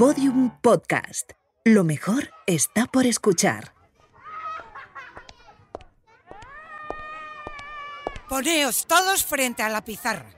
Podium Podcast. Lo mejor está por escuchar. Poneos todos frente a la pizarra.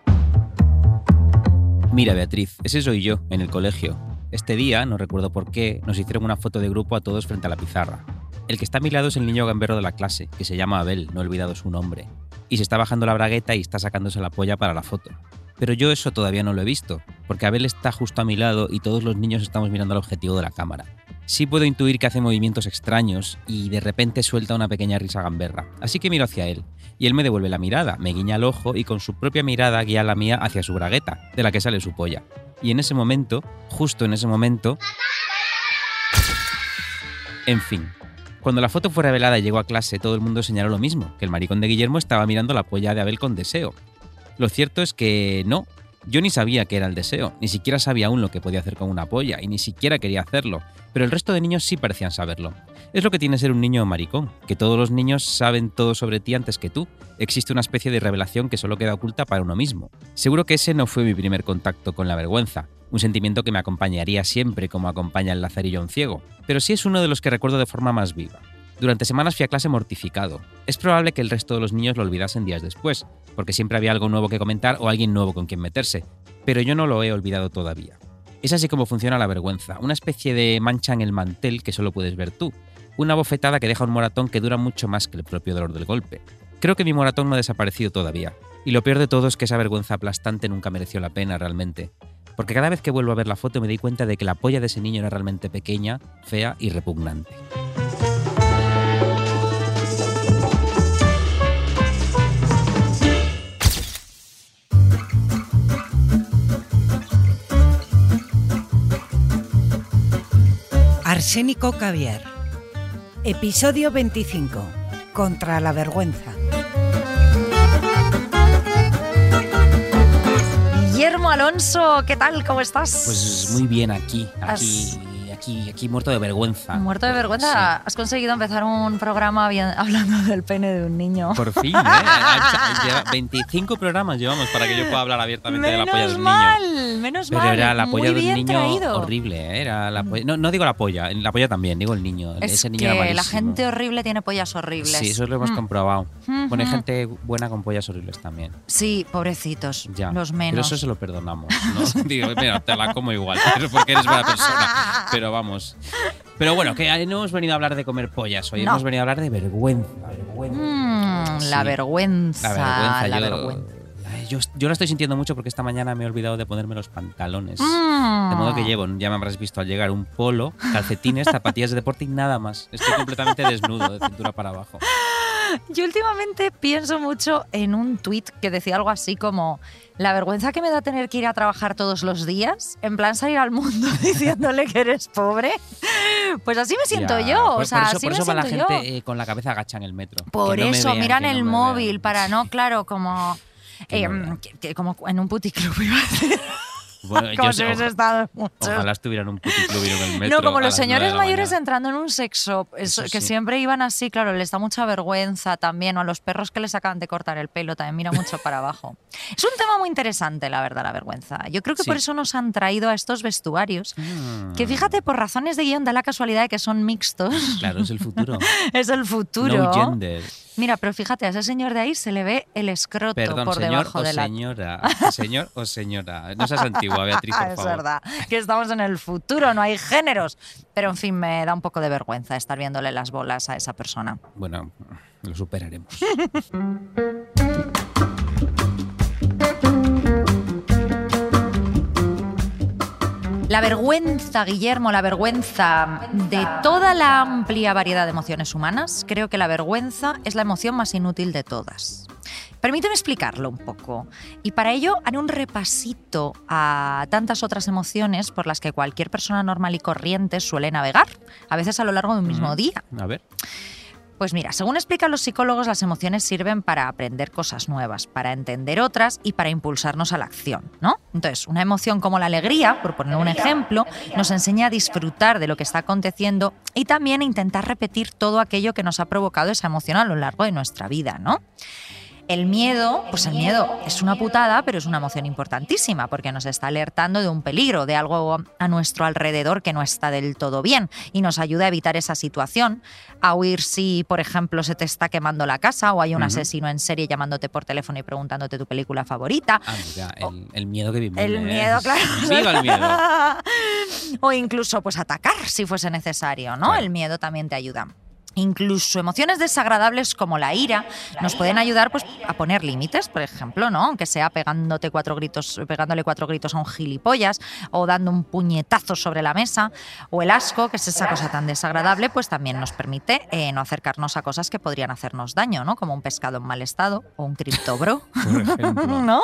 Mira, Beatriz, ese soy yo, en el colegio. Este día, no recuerdo por qué, nos hicieron una foto de grupo a todos frente a la pizarra. El que está a mi lado es el niño gamberro de la clase, que se llama Abel, no he olvidado su nombre. Y se está bajando la bragueta y está sacándose la polla para la foto. Pero yo eso todavía no lo he visto, porque Abel está justo a mi lado y todos los niños estamos mirando al objetivo de la cámara. Sí puedo intuir que hace movimientos extraños y de repente suelta una pequeña risa gamberra, así que miro hacia él, y él me devuelve la mirada, me guiña el ojo y con su propia mirada guía la mía hacia su bragueta, de la que sale su polla. Y en ese momento, justo en ese momento... En fin, cuando la foto fue revelada y llegó a clase, todo el mundo señaló lo mismo, que el maricón de Guillermo estaba mirando la polla de Abel con deseo. Lo cierto es que no, yo ni sabía que era el deseo, ni siquiera sabía aún lo que podía hacer con una polla, y ni siquiera quería hacerlo, pero el resto de niños sí parecían saberlo. Es lo que tiene ser un niño maricón, que todos los niños saben todo sobre ti antes que tú. Existe una especie de revelación que solo queda oculta para uno mismo. Seguro que ese no fue mi primer contacto con la vergüenza, un sentimiento que me acompañaría siempre como acompaña el lazarillo a un ciego, pero sí es uno de los que recuerdo de forma más viva. Durante semanas fui a clase mortificado. Es probable que el resto de los niños lo olvidasen días después, porque siempre había algo nuevo que comentar o alguien nuevo con quien meterse, pero yo no lo he olvidado todavía. Es así como funciona la vergüenza, una especie de mancha en el mantel que solo puedes ver tú, una bofetada que deja un moratón que dura mucho más que el propio dolor del golpe. Creo que mi moratón no ha desaparecido todavía, y lo peor de todo es que esa vergüenza aplastante nunca mereció la pena realmente, porque cada vez que vuelvo a ver la foto me di cuenta de que la polla de ese niño era realmente pequeña, fea y repugnante. Arsénico Caviar. Episodio 25. Contra la vergüenza. Guillermo Alonso, ¿qué tal? ¿Cómo estás? Pues muy bien aquí, aquí, aquí, aquí muerto de vergüenza. Muerto de vergüenza. Sí. Has conseguido empezar un programa bien- hablando del pene de un niño. Por fin, ¿eh? Lleva 25 programas llevamos para que yo pueda hablar abiertamente de la polla menos del mal, niño. menos Pero mal. era la polla de un niño traído. horrible, ¿eh? Era la polla- no, no digo la polla, la polla también, digo el niño. Es Ese niño que era la gente horrible tiene pollas horribles. Sí, eso lo hemos Mm. comprobado. Bueno, hay Ujú. gente buena con pollas horribles también. Sí, pobrecitos. Ya. Los Pero menos. eso se lo perdonamos. ¿no? Digo, mira, te la como igual, pero porque eres buena persona. Pero vamos. Pero bueno, que no hemos venido a hablar de comer pollas hoy, No. hemos venido a hablar de vergüenza. vergüenza. Mm, Sí. La vergüenza. La vergüenza, la yo, vergüenza. Yo, yo la estoy sintiendo mucho porque esta mañana me he olvidado de ponerme los pantalones. Mm. De modo que llevo, ya me habrás visto al llegar, un polo, calcetines, zapatillas de deporte y nada más. Estoy completamente desnudo, de cintura para abajo. Yo últimamente pienso mucho en un tuit que decía algo así como la vergüenza que me da tener que ir a trabajar todos los días, en plan salir al mundo diciéndole que eres pobre. Pues así me siento Ya, yo, por- o sea, por eso, así por me va la gente eh, con la cabeza agacha en el metro. Por no eso, vean, miran el no móvil vean. para no, claro, como eh, que- que como en un puticlub iba a decir, Bueno, como yo si sé, hubiese oja- estado mucho. Ojalá estuvieran un puticlub en el metro. No, como los señores mayores mañana. entrando en un sex shop, Eso que sí. siempre iban así, claro, les da mucha vergüenza también, o a los perros que les acaban de cortar el pelo también mira mucho para abajo. Es un tema muy interesante, la verdad, la vergüenza. Yo creo que por eso nos han traído a estos vestuarios, Mm. que fíjate, por razones de guion da la casualidad de que son mixtos. Claro, es el futuro. es el futuro. No gender. Mira, pero fíjate, a ese señor de ahí se le ve el escroto Perdón, por señor debajo o de la señora. Señor o señora. No seas antigua, Beatriz, por es favor. verdad, que estamos en el futuro, no hay géneros. Pero en fin, me da un poco de vergüenza estar viéndole las bolas a esa persona. Bueno, lo superaremos. La vergüenza, Guillermo, la vergüenza de toda la amplia variedad de emociones humanas, creo que la vergüenza es la emoción más inútil de todas. Permíteme explicarlo un poco. Y para ello haré un repasito a tantas otras emociones por las que cualquier persona normal y corriente suele navegar, a veces a lo largo de un mismo día. A ver. Pues mira, según explican los psicólogos, las emociones sirven para aprender cosas nuevas, para entender otras y para impulsarnos a la acción, ¿no? Entonces, una emoción como la alegría, por poner un ejemplo, nos enseña a disfrutar de lo que está aconteciendo y también a intentar repetir todo aquello que nos ha provocado esa emoción a lo largo de nuestra vida, ¿no? El miedo, pues el miedo es una putada, pero es una emoción importantísima porque nos está alertando de un peligro, de algo a nuestro alrededor que no está del todo bien y nos ayuda a evitar esa situación, a huir si, por ejemplo, se te está quemando la casa o hay un asesino en serie llamándote por teléfono y preguntándote tu película favorita. Ah, mira, el, el miedo que vivimos. El miedo, claro. Viva el miedo. o incluso pues atacar si fuese necesario, ¿no? Claro. El miedo también te ayuda. Incluso emociones desagradables como la ira nos pueden ayudar pues, a poner límites, por ejemplo, ¿no? Aunque sea pegándote cuatro gritos, pegándole cuatro gritos a un gilipollas o dando un puñetazo sobre la mesa. O el asco, que es esa cosa tan desagradable, pues también nos permite eh, no acercarnos a cosas que podrían hacernos daño, ¿no? Como un pescado en mal estado o un criptobro. ¿no?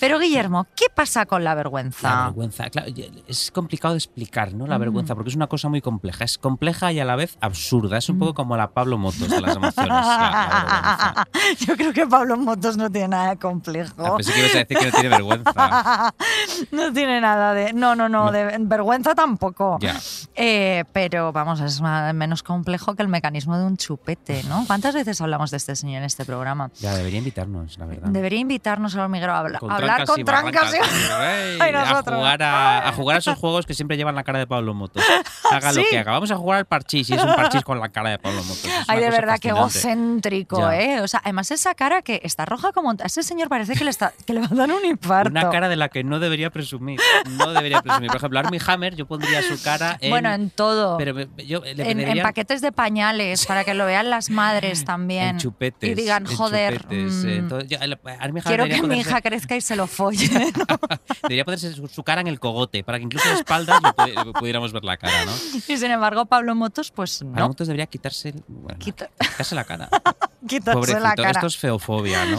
Pero Guillermo, ¿qué pasa con la La vergüenza? vergüenza, claro, es complicado de explicar, ¿no? La Mm. vergüenza, porque es una cosa muy compleja. Es compleja y a la vez absurda. Es un poco como la Pablo Motos de las emociones. la- la vergüenza. Yo creo que Pablo Motos no tiene nada de complejo. Ah, pensé que ibas a decir que no tiene vergüenza. no tiene nada de. No, no, no, No. de vergüenza tampoco. Eh, pero vamos, es más- menos complejo que el mecanismo de un chupete, ¿no? ¿Cuántas veces hablamos de este señor en este programa? Ya, debería invitarnos, la verdad. Debería invitarnos a hormiguero a Con hablar trancas con y trancas. y- Ay, a, jugar a, a jugar a esos juegos que siempre llevan la cara de Pablo Motos. Haga lo que haga. Vamos a jugar al parchís y es un parchís con la cara de Pablo Motos. Es Ay, de verdad, qué egocéntrico, Ya. ¿eh? O sea, además esa cara que está roja como... A ese señor parece que le, está, que le va a dar un infarto. Una cara de la que no debería presumir. No debería presumir. Por ejemplo, Armie Hammer, yo pondría su cara en. bueno, en todo. Pero yo le en, en paquetes de pañales para que lo vean las madres también. en chupetes. Y digan, joder, chupetes, mm, yo- Armie Hammer quiero que mi hija crezca y se lo folle. Debería ponerse su, su cara en el cogote, para que incluso de espaldas le pu- le pudiéramos ver la cara, ¿no? y sin embargo, Pablo Motos, pues Pablo no. Motos debería quitarse, bueno, Quita- quitarse la cara. Quitarse Pobrecito, la cara. esto es feofobia, ¿no?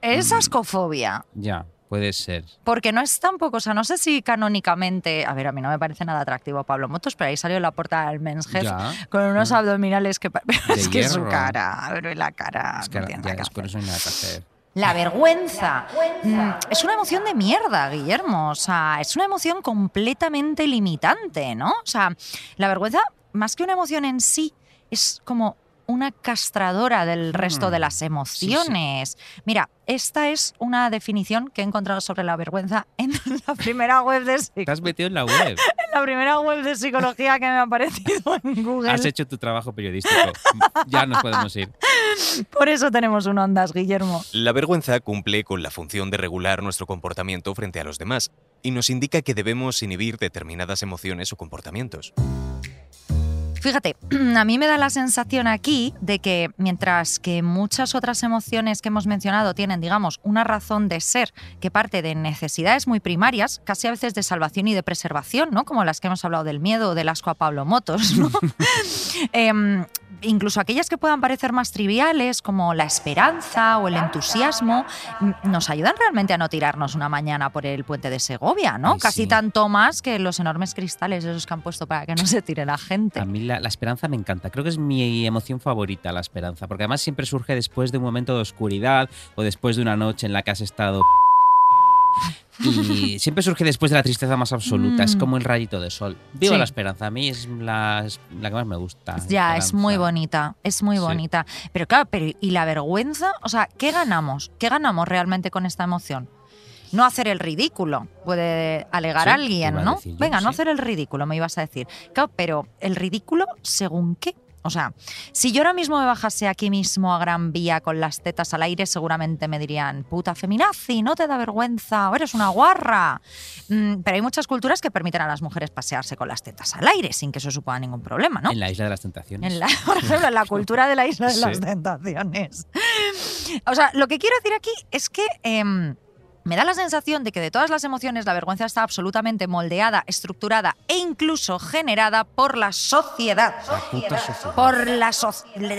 Es ascofobia. Ya, puede ser. Porque no es tampoco, o sea, no sé si canónicamente. A ver, a mí no me parece nada atractivo Pablo Motos, pero ahí salió la puerta del Men's Health con unos Mm. abdominales que. Pero es que su cara, pero la cara. Es que no tiene ya nada que es con hacer. eso no hay nada que hacer. La vergüenza mm, es una emoción de mierda, Guillermo. O sea, es una emoción completamente limitante, ¿no? O sea, la vergüenza, más que una emoción en sí, es como una castradora del resto de las Sí, sí. emociones. Mira, esta es una definición que he encontrado sobre la vergüenza en la primera web de, psic- Te has metido en la web. en la primera web de psicología que me ha aparecido en Google. Has hecho tu trabajo periodístico. Ya nos podemos ir. Por eso tenemos un Ondas, Guillermo. La vergüenza cumple con la función de regular nuestro comportamiento frente a los demás y nos indica que debemos inhibir determinadas emociones o comportamientos. Fíjate, a mí me da la sensación aquí de que mientras que muchas otras emociones que hemos mencionado tienen, digamos, una razón de ser que parte de necesidades muy primarias, casi a veces de salvación y de preservación, ¿no? Como las que hemos hablado del miedo o del asco a Pablo Motos, ¿no? Em, incluso aquellas que puedan parecer más triviales, como la esperanza o el entusiasmo, nos ayudan realmente a no tirarnos una mañana por el puente de Segovia, ¿no? Ay, Casi sí. tanto más que los enormes cristales esos que han puesto para que no se tire la gente. A mí la, la esperanza me encanta. Creo que es mi emoción favorita, la esperanza. Porque además siempre surge después de un momento de oscuridad o después de una noche en la que has estado. Y siempre surge después de la tristeza más absoluta. Es Mm. como el rayito de sol. Viva Sí. la esperanza. A mí es la, es la que más me gusta. Ya, es muy bonita, es muy Sí. bonita. Pero claro, pero ¿y la vergüenza? O sea, ¿qué ganamos? ¿Qué ganamos realmente con esta emoción? No hacer el ridículo, puede alegar Sí, alguien, ¿no? yo, Venga, no hacer el ridículo, me ibas a decir. Claro, pero ¿el ridículo según qué? O sea, si yo ahora mismo me bajase aquí mismo a Gran Vía con las tetas al aire, seguramente me dirían, puta feminazi, no te da vergüenza, o eres una guarra. Mm, pero hay muchas culturas que permiten a las mujeres pasearse con las tetas al aire sin que eso suponga ningún problema, ¿no? En la isla de las tentaciones. En la, por ejemplo, en la cultura de la isla de Sí. las tentaciones. O sea, lo que quiero decir aquí es que em, me da la sensación de que de todas las emociones la vergüenza está absolutamente moldeada, estructurada e incluso generada por la sociedad. La puta sociedad. Por la so-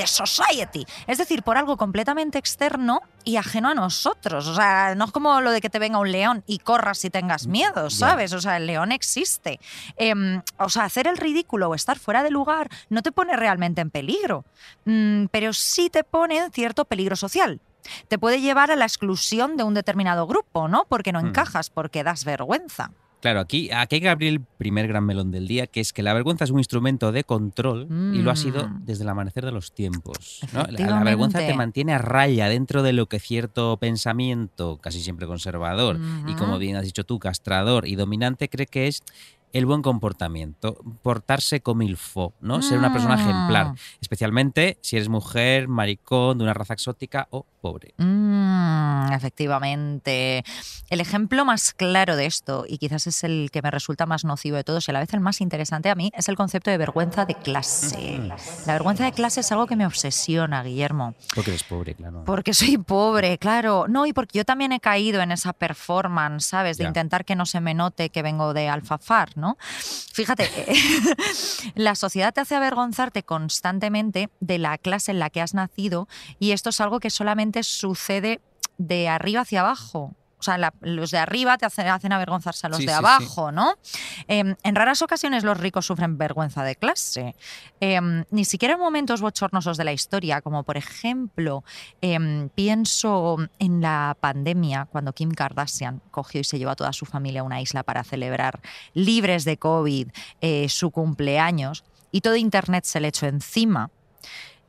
society. Es decir, por algo completamente externo y ajeno a nosotros. O sea, no es como lo de que te venga un león y corras si tengas miedo, Ya. ¿sabes? O sea, el león existe. Em, o sea, hacer el ridículo o estar fuera de lugar no te pone realmente en peligro, Mm, pero sí te pone en cierto peligro social. Te puede llevar a la exclusión de un determinado grupo, ¿no? Porque no encajas, porque das vergüenza. Claro, aquí, aquí hay que abrir el primer gran melón del día, que es que la vergüenza es un instrumento de control y lo ha sido Mm. desde el amanecer de los tiempos. ¿no? La- vergüenza te mantiene a raya dentro de lo que cierto pensamiento, casi siempre conservador, y como bien has dicho tú, castrador y dominante, cree que es el buen comportamiento, portarse como il faut, ¿no? Ser una persona ejemplar, Mm. especialmente si eres mujer, maricón, de una raza exótica o pobre. Mm, efectivamente. El ejemplo más claro de esto, y quizás es el que me resulta más nocivo de todos y a la vez el más interesante a mí, es el concepto de vergüenza de clase. La vergüenza de clase es algo que me obsesiona, Guillermo. Porque eres pobre, claro. Porque soy pobre, claro. No, y porque yo también he caído en esa performance, ¿sabes? De Ya. intentar que no se me note que vengo de alfafar, ¿no? Fíjate, la sociedad te hace avergonzarte constantemente de la clase en la que has nacido y esto es algo que solamente sucede de arriba hacia abajo. O sea, la- los de arriba te hacen, hacen avergonzarse a los Sí, de sí, sí. abajo, ¿no? Em, en raras ocasiones los ricos sufren vergüenza de clase. Em, ni siquiera en momentos bochornosos de la historia, como por ejemplo, em, pienso en la pandemia, cuando Kim Kardashian cogió y se llevó a toda su familia a una isla para celebrar, libres de COVID, eh, su cumpleaños, y todo Internet se le echó encima.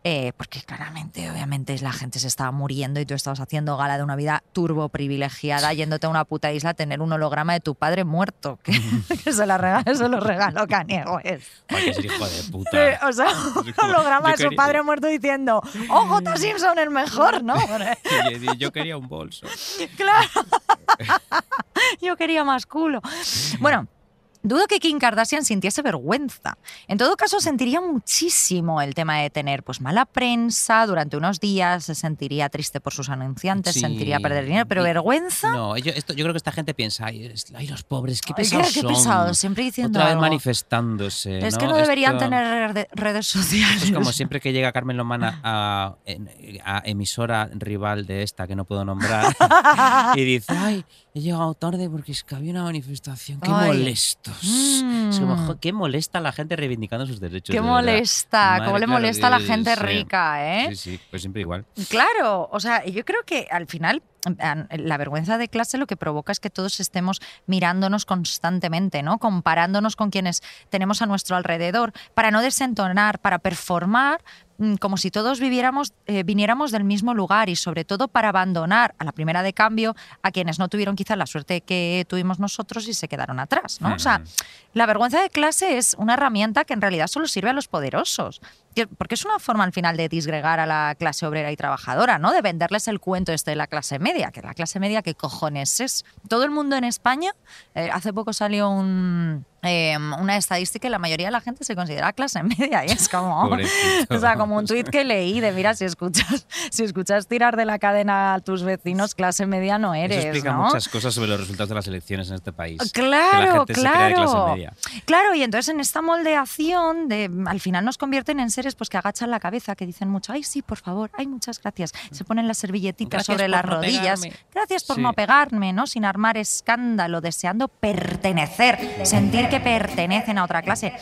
Eh, porque claramente, obviamente, la gente se estaba muriendo y tú estabas haciendo gala de una vida turbo privilegiada, yéndote a una puta isla a tener un holograma de tu padre muerto, que, que se, la rega- se lo regaló. Ay, que es hijo de puta. O sea, un Es holograma de su quería- padre muerto diciendo, ¡Oh, J. Simpson el mejor! ¿No? Yo quería un bolso. Claro. Yo quería más culo. Bueno. Dudo que Kim Kardashian sintiese vergüenza. En todo caso, sentiría muchísimo el tema de tener pues mala prensa durante unos días, se sentiría triste por sus anunciantes, Sí. sentiría perder dinero, pero Y- vergüenza. No, yo, esto, yo creo que esta gente piensa, ay, ay, los pobres, qué Ay, pesados qué, qué son. pesados, siempre diciendo Otra vez algo. manifestándose. Es ¿no? que no deberían Esto- tener rede- redes sociales. Es como siempre que llega Carmen Lomana a, a emisora rival de esta que no puedo nombrar y dice, ay, he llegado tarde porque es que había una manifestación, qué Ay. Molestos. Es como, Mm. "Jo, qué molesta la gente reivindicando sus derechos. Qué de verdad". molesta, cómo le claro, molesta a la gente sí. rica, ¿eh? Sí, sí, pues siempre igual. Claro, o sea, yo creo que al final la vergüenza de clase lo que provoca es que todos estemos mirándonos constantemente, ¿no? Comparándonos con quienes tenemos a nuestro alrededor para no desentonar, para performar como si todos viviéramos, eh, viniéramos del mismo lugar y sobre todo para abandonar a la primera de cambio a quienes no tuvieron quizá la suerte que tuvimos nosotros y se quedaron atrás, ¿no? O sea, Mm. la vergüenza de clase es una herramienta que en realidad solo sirve a los poderosos. Que- Porque es una forma al final de disgregar a la clase obrera y trabajadora, ¿no? De venderles el cuento este de la clase media. Que la clase media, ¿qué cojones es? Todo el mundo en España, eh, hace poco salió un, eh, una estadística y la mayoría de la gente se considera clase media. Y es como. Pobrecito. o sea, como un tuit que leí de: mira, si escuchas, si escuchas tirar de la cadena a tus vecinos, clase media no eres. Eso explica ¿no? muchas cosas sobre los resultados de las elecciones en este país. Claro, que la gente se crea de clase claro. media. Claro, y entonces en esta moldeación de al final nos convierten en seres pues que agachan la cabeza, que dicen mucho, ay sí, por favor, ay muchas gracias. Se ponen las servilletitas Gracias sobre las no rodillas. pegarme. Gracias por Sí. no pegarme, ¿no? Sin armar escándalo, deseando pertenecer, sentir que pertenecen a otra clase.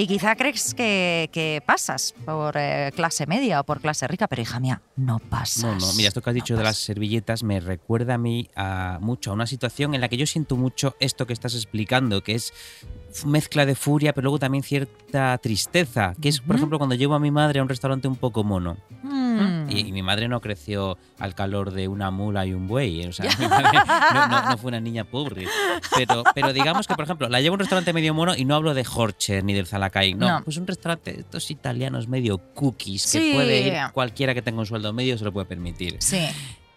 Y quizá crees que, que pasas por eh, clase media o por clase rica, pero hija mía, no pasas. No, no, mira, esto que has dicho No de las servilletas me recuerda a mí a mucho a una situación en la que yo siento mucho esto que estás explicando, que es mezcla de furia, pero luego también cierta tristeza, que es, por ejemplo, cuando llevo a mi madre a un restaurante un poco mono. Mm. Y, y mi madre no creció al calor de una mula y un buey, ¿eh? o sea, mi madre no, no- no fue una niña pobre. Pero, pero digamos que, por ejemplo, la llevo a un restaurante medio mono y no hablo de Horcher ni del No, No. pues un restaurante, estos italianos medio cookies, que puede ir cualquiera que tenga un sueldo medio se lo puede permitir. Sí.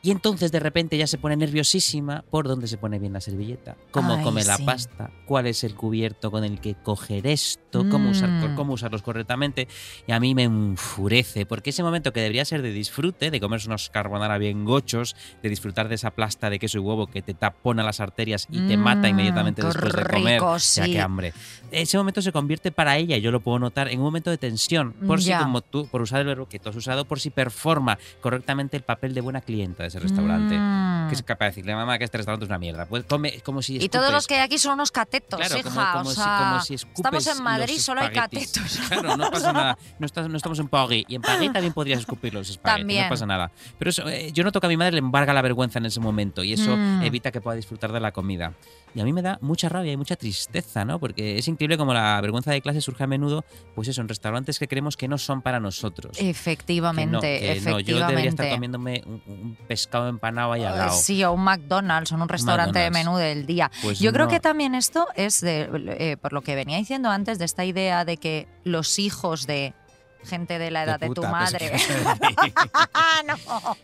Y entonces de repente ya se pone nerviosísima por dónde se pone bien la servilleta, cómo Ay, come la pasta, cuál es el cubierto con el que coger esto, cómo, usar, Mm. cómo usarlos correctamente. Y a mí me enfurece, porque ese momento que debería ser de disfrute, de comerse unos carbonara bien gochos, de disfrutar de esa plasta de queso y huevo que te tapona las arterias y te mata Mm, inmediatamente después de comer. rico, O sea, sí. qué hambre. Ese momento se convierte para ella, yo lo puedo notar, en un momento de tensión. Por si, como tú, por usar el verbo que tú has usado, por si performa correctamente el papel de buena clienta de ese restaurante. Mm. Que es capaz de decirle, mamá, que este restaurante es una mierda. Pues come como si Y todos escupes". los que hay aquí son unos catetos, Claro, hija. como, como o si, sea, como si escupes estamos en Madrid, solo hay catetos. Claro, no pasa nada. No, estás- no estamos en París. Y en París también podrías escupir los espaguetis. También. No pasa nada. Pero eso, eh, yo noto que a mi madre le embarga la vergüenza en ese momento y eso Mm. evita que pueda disfrutar de la comida. Y a mí me da mucha rabia y mucha tristeza, ¿no? Porque es increíble como la vergüenza de clase surge a menudo, pues eso, en restaurantes que creemos que no son para nosotros. Que Efectivamente, no, que no, efectivamente. yo debería estar comiéndome un, un pescado empanado ahí al Eh, lado. Sí, o un McDonald's o un restaurante de menú del día. Pues Yo creo que también esto es de, eh, por lo que venía diciendo antes, de esta idea de que los hijos de gente de la edad de, tu puta, pensé que madre. ibas a decir. no.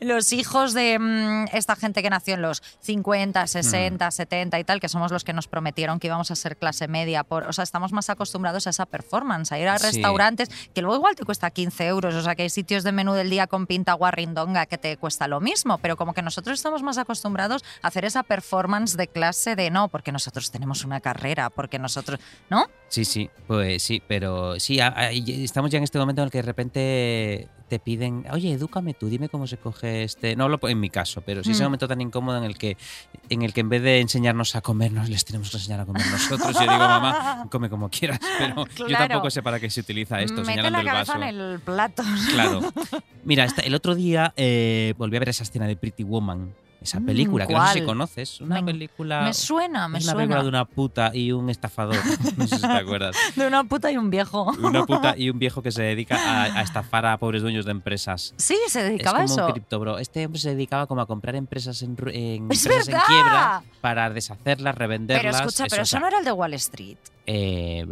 Los hijos de mm, esta gente que nació en los 50, 60, 70 y tal, que somos los que nos prometieron que íbamos a ser clase media. Por, o sea, estamos más acostumbrados a esa performance, a ir a Sí. restaurantes que luego igual te cuesta 15 euros. O sea, que hay sitios de menú del día con pinta guarrindonga que te cuesta lo mismo, pero como que nosotros estamos más acostumbrados a hacer esa performance de clase de no, porque nosotros tenemos una carrera, porque nosotros. ¿No? Sí, sí, pues sí, pero sí, y estamos ya en este momento en el que de repente te piden, oye, edúcame tú, dime cómo se coge este. No hablo en mi caso, pero sí ese Mm. momento tan incómodo en el que en el que en vez de enseñarnos a comernos, les tenemos que enseñar a comer nosotros. Yo digo, mamá, come como quieras, pero yo tampoco sé para qué se utiliza esto, Mete señalando la el vaso. en el plato. Claro. Mira, el otro día eh, volví a ver esa escena de Pretty Woman, esa Mm, película que no sé si conoces, una Me- película. Me suena, me es una suena. película de una puta y un estafador. No sé si te acuerdas. De una puta y un viejo. Una puta y un viejo que se dedica a, a estafar a pobres dueños de empresas. Sí, se Es dedicaba como a eso. un. Este hombre se dedicaba como a comprar empresas en, en, ¡Es empresas en quiebra para deshacerlas, revenderlas. Pero escucha, pero eso no era el de Wall Street. Eh,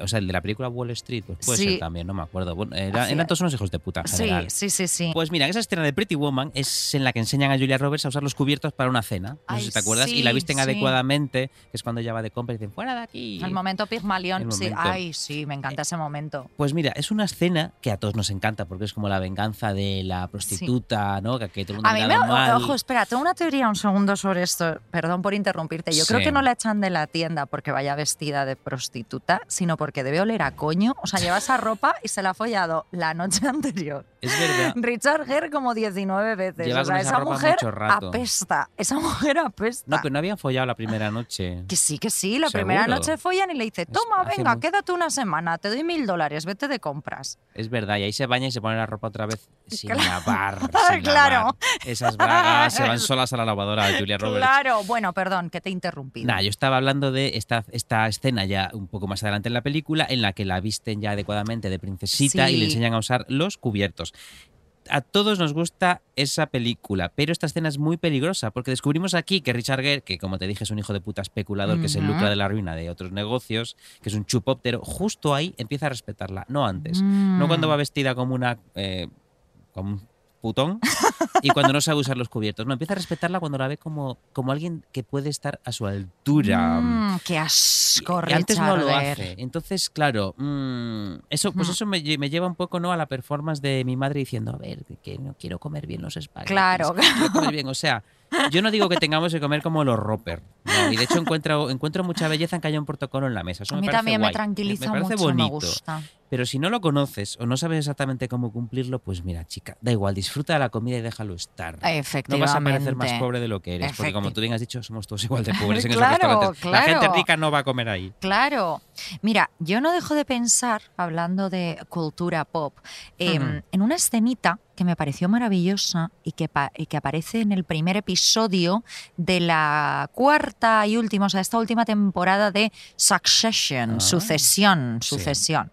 o sea, el de la película Wall Street, pues puede Sí. ser también, no me acuerdo. Bueno, era- Hacía- eran todos unos hijos de puta en Sí, general. sí, sí, sí. Pues mira, esa escena de Pretty Woman es en la que enseñan a Julia Roberts a usar los cubiertos para una cena. No Ay, sé si te acuerdas. y la visten adecuadamente, que es cuando ella va de compra y dicen, fuera de aquí. el momento Pigmalión, El sí. Ay, sí, me encanta ese momento. Pues mira, es una escena que a todos nos encanta porque es como la venganza de la prostituta, ¿no? Que, que todo el mundo A mí me. mal. Ojo, espera, tengo una teoría un segundo sobre esto. Perdón por interrumpirte. Yo creo que no la echan de la tienda porque vaya vestida de prostituta, sino porque debe oler a coño. O sea, lleva esa ropa y se la ha follado la noche anterior. Es verdad. Richard Gere como 19 veces. Lleva o sea, con esa esa ropa mujer mucho rato. apesta. Esa mujer apesta. No, pero no habían follado la primera noche. Que sí, que sí. La ¿Seguro? primera noche follan y le dice, toma, venga, quédate una semana, te doy mil dólares, vete de compras. Es verdad, y ahí se baña y se pone la ropa otra vez sin Claro. lavar. sin Claro. lavar. Esas bragas se van solas a la lavadora, Julia Roberts. Claro, bueno, perdón, que te he interrumpido. Nah, yo estaba hablando de esta, esta escena ya un poco más adelante en la película, en la que la visten ya adecuadamente de princesita y le enseñan a usar los cubiertos. A todos nos gusta esa película, pero esta escena es muy peligrosa porque descubrimos aquí que Richard Gere, que como te dije es un hijo de puta especulador que se lucra de la ruina de otros negocios, que es un chupóptero, justo ahí empieza a respetarla, no antes. Mm. No cuando va vestida como una. eh, como un putón y cuando no sabe usar los cubiertos. No, empieza a respetarla cuando la ve como, como alguien que puede estar a su altura. Mm, qué asco, y antes no lo hace. Entonces, claro, mm, eso, pues Mm. eso me, me lleva un poco ¿no? a la performance de mi madre diciendo, a ver, que no quiero comer bien los espaguetis. Claro. que quiero comer bien. O sea, yo no digo que tengamos que comer como los Roper. No, y de hecho encuentro, encuentro mucha belleza en que haya un protocolo en la mesa. Eso A me mí parece también me tranquiliza me parece mucho, bonito. me gusta. Pero si no lo conoces o no sabes exactamente cómo cumplirlo, pues mira, chica, da igual, disfruta de la comida y déjalo estar. No vas a parecer más pobre de lo que eres, porque como tú bien has dicho, somos todos igual de pobres en Claro, esos restaurantes. La gente rica no va a comer ahí. Claro. Mira, yo no dejo de pensar, hablando de cultura pop, eh, Ujú. en una escenita que me pareció maravillosa y que, y que aparece en el primer episodio de la cuarta y última, o sea, esta última temporada de Succession, Ah. Sucesión, Sí. Sucesión.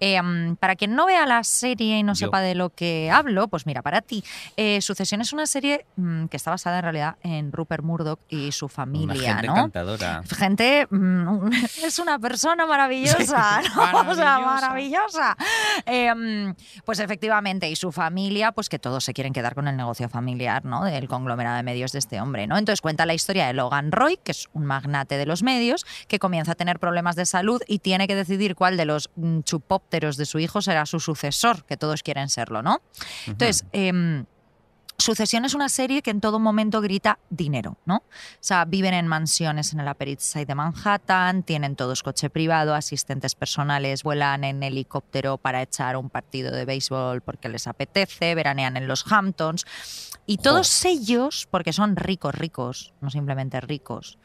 Eh, para quien no vea la serie y no Yo. sepa de lo que hablo, pues mira, para ti, eh, Sucesión es una serie mm, que está basada en realidad en Rupert Murdoch y su Una familia, gente ¿no? encantadora. gente mm, es una persona maravillosa, Sí, ¿no? O sea, maravillosa. maravillosa. Eh, pues efectivamente, y su familia, pues que todos se quieren quedar con el negocio familiar, ¿no? Del conglomerado de medios de este hombre, ¿no? Entonces cuenta la historia de Logan Roy, que es un magnate de los medios, que comienza a tener problemas de salud y tiene que decidir cuál de los mm, de su hijo será su sucesor, que todos quieren serlo, ¿no? Entonces, em, Sucesión es una serie que en todo momento grita dinero, ¿no? O sea, viven en mansiones en el Upper East Side de Manhattan, tienen todos coche privado, asistentes personales, vuelan en helicóptero para echar un partido de béisbol porque les apetece, veranean en los Hamptons. Y todos ellos, porque son ricos, ricos, no simplemente ricos,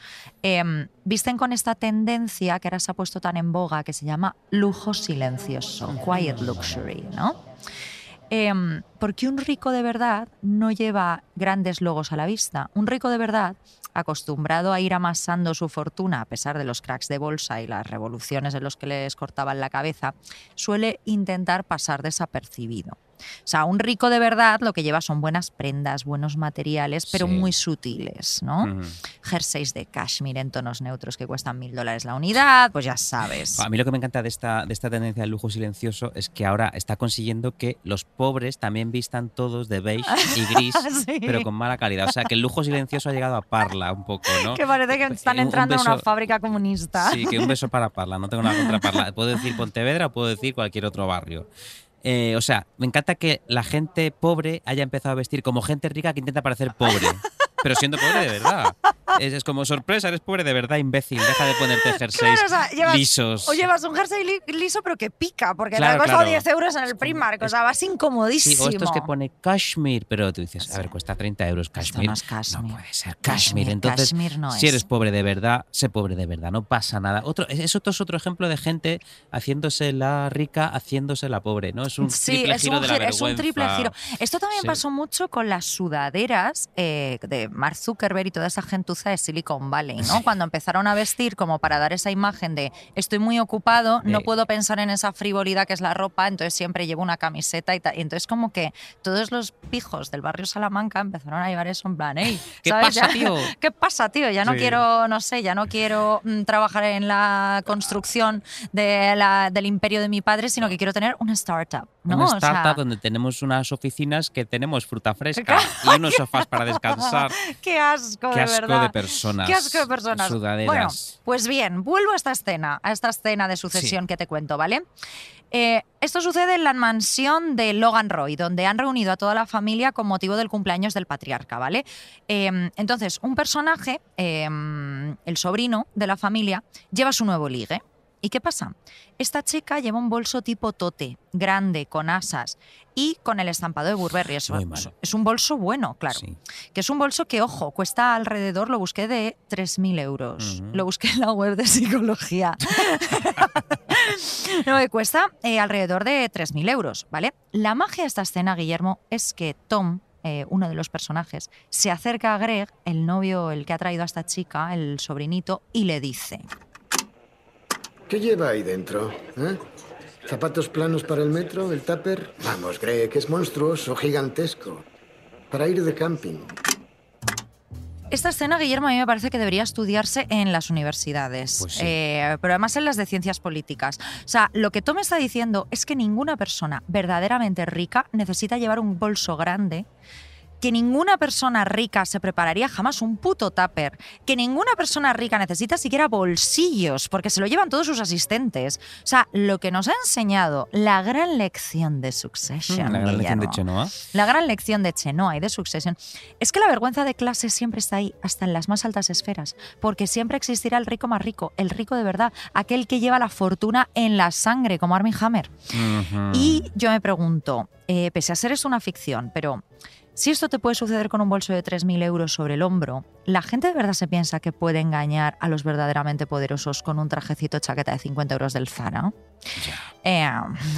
em, visten con esta tendencia que ahora se ha puesto tan en boga que se llama lujo silencioso, quiet luxury, ¿no? Em, porque un rico de verdad no lleva grandes logos a la vista. Un rico de verdad, acostumbrado a ir amasando su fortuna a pesar de los cracks de bolsa y las revoluciones en los que les cortaban la cabeza, suele intentar pasar desapercibido. O sea, un rico de verdad lo que lleva son buenas prendas, buenos materiales, pero Sí. muy sutiles, ¿no? Ujú. Jerseys de cashmere en tonos neutros que cuestan mil dólares la unidad, pues ya sabes. A mí lo que me encanta de esta, de esta tendencia del lujo silencioso es que ahora está consiguiendo que los pobres también vistan todos de beige y gris, Sí. pero con mala calidad. O sea, que el lujo silencioso ha llegado a Parla un poco, ¿no? Que parece que están Un- un entrando en una beso- fábrica comunista. Sí, que un beso para Parla, no tengo nada contra Parla. Puedo decir Pontevedra o puedo decir cualquier otro barrio. Eh, o sea, me encanta que la gente pobre haya empezado a vestir como gente rica que intenta parecer pobre. Pero siendo pobre de verdad. Es, es como sorpresa, eres pobre de verdad, imbécil. Deja de ponerte jerseys Claro, o sea, llevas- lisos. O llevas un jersey li- liso pero que pica, porque te ha costado claro. 10 euros en el Primark, o sea, vas Sí, incomodísimo. o estos que pone cashmere, pero tú dices, a Sí. ver, cuesta 30 euros Esto cashmere. no puede ser Cashmere, cashmere. Entonces, cashmere no si es. eres pobre de verdad, sé pobre de verdad, no pasa nada. Otro, es- eso es otro ejemplo de gente haciéndose la rica, haciéndose la pobre, ¿no? Es un Sí, triple es giro un, de la gir- es un triple giro. Esto también Sí. pasó mucho con las sudaderas eh, de Mark Zuckerberg y toda esa gentuza de Silicon Valley, ¿no? Cuando empezaron a vestir como para dar esa imagen de estoy muy ocupado, no puedo pensar en esa frivolidad que es la ropa, entonces siempre llevo una camiseta y tal. Y entonces como que todos los pijos del barrio Salamanca empezaron a llevar eso en plan, "Ey, ¿Qué ¿sabes? pasa, Ya- tío? ¿Qué pasa, tío? Ya no Sí. quiero, no sé, ya no quiero mm, trabajar en la construcción de la- del imperio de mi padre, sino que quiero tener una startup, ¿no? Una O sea, startup donde tenemos unas oficinas que tenemos fruta fresca y unos sofás para descansar. Qué asco, Qué de asco verdad. de personas. Qué asco de personas. Sudaderas. Bueno, pues bien, vuelvo a esta escena, a esta escena de sucesión que te cuento, ¿vale? Eh, esto sucede en la mansión de Logan Roy, donde han reunido a toda la familia con motivo del cumpleaños del patriarca, ¿vale? Eh, entonces, un personaje, eh, el sobrino de la familia, lleva su nuevo ligue. ¿Y qué pasa? Esta chica lleva un bolso tipo tote, grande, con asas y con el estampado de Burberry. Es, un bolso bueno, claro. Sí. Que es un bolso que, ojo, cuesta alrededor, lo busqué de 3.000 euros. Lo busqué en la web de psicología. no, que cuesta eh, alrededor de 3.000 euros, ¿vale? La magia de esta escena, Guillermo, es que Tom, eh, uno de los personajes, se acerca a Greg, el novio, el que ha traído a esta chica, el sobrinito, y le dice... ¿Qué lleva ahí dentro? eh? ¿Zapatos planos para el metro? ¿El tupper? Vamos, Greg, es monstruoso, gigantesco. Para ir de camping. Esta escena, Guillermo, a mí me parece que debería estudiarse en las universidades, Pues sí. Eh, pero además en las de ciencias políticas. O sea, lo que Tom está diciendo es que ninguna persona verdaderamente rica necesita llevar un bolso grande, que ninguna persona rica se prepararía jamás un puto tupper, que ninguna persona rica necesita siquiera bolsillos, porque se lo llevan todos sus asistentes. O sea, lo que nos ha enseñado la gran lección de Succession. Mm, La gran lección de Chenoa. la gran lección de Chenoa y de Succession es que la vergüenza de clase siempre está ahí, hasta en las más altas esferas, porque siempre existirá el rico más rico, el rico de verdad, aquel que lleva la fortuna en la sangre, como Armie Hammer. Y yo me pregunto, eh, pese a ser esto una ficción, pero si esto te puede suceder con un bolso de 3.000 euros sobre el hombro, ¿la gente de verdad se piensa que puede engañar a los verdaderamente poderosos con un trajecito chaqueta de 50 euros del Zara? Eh,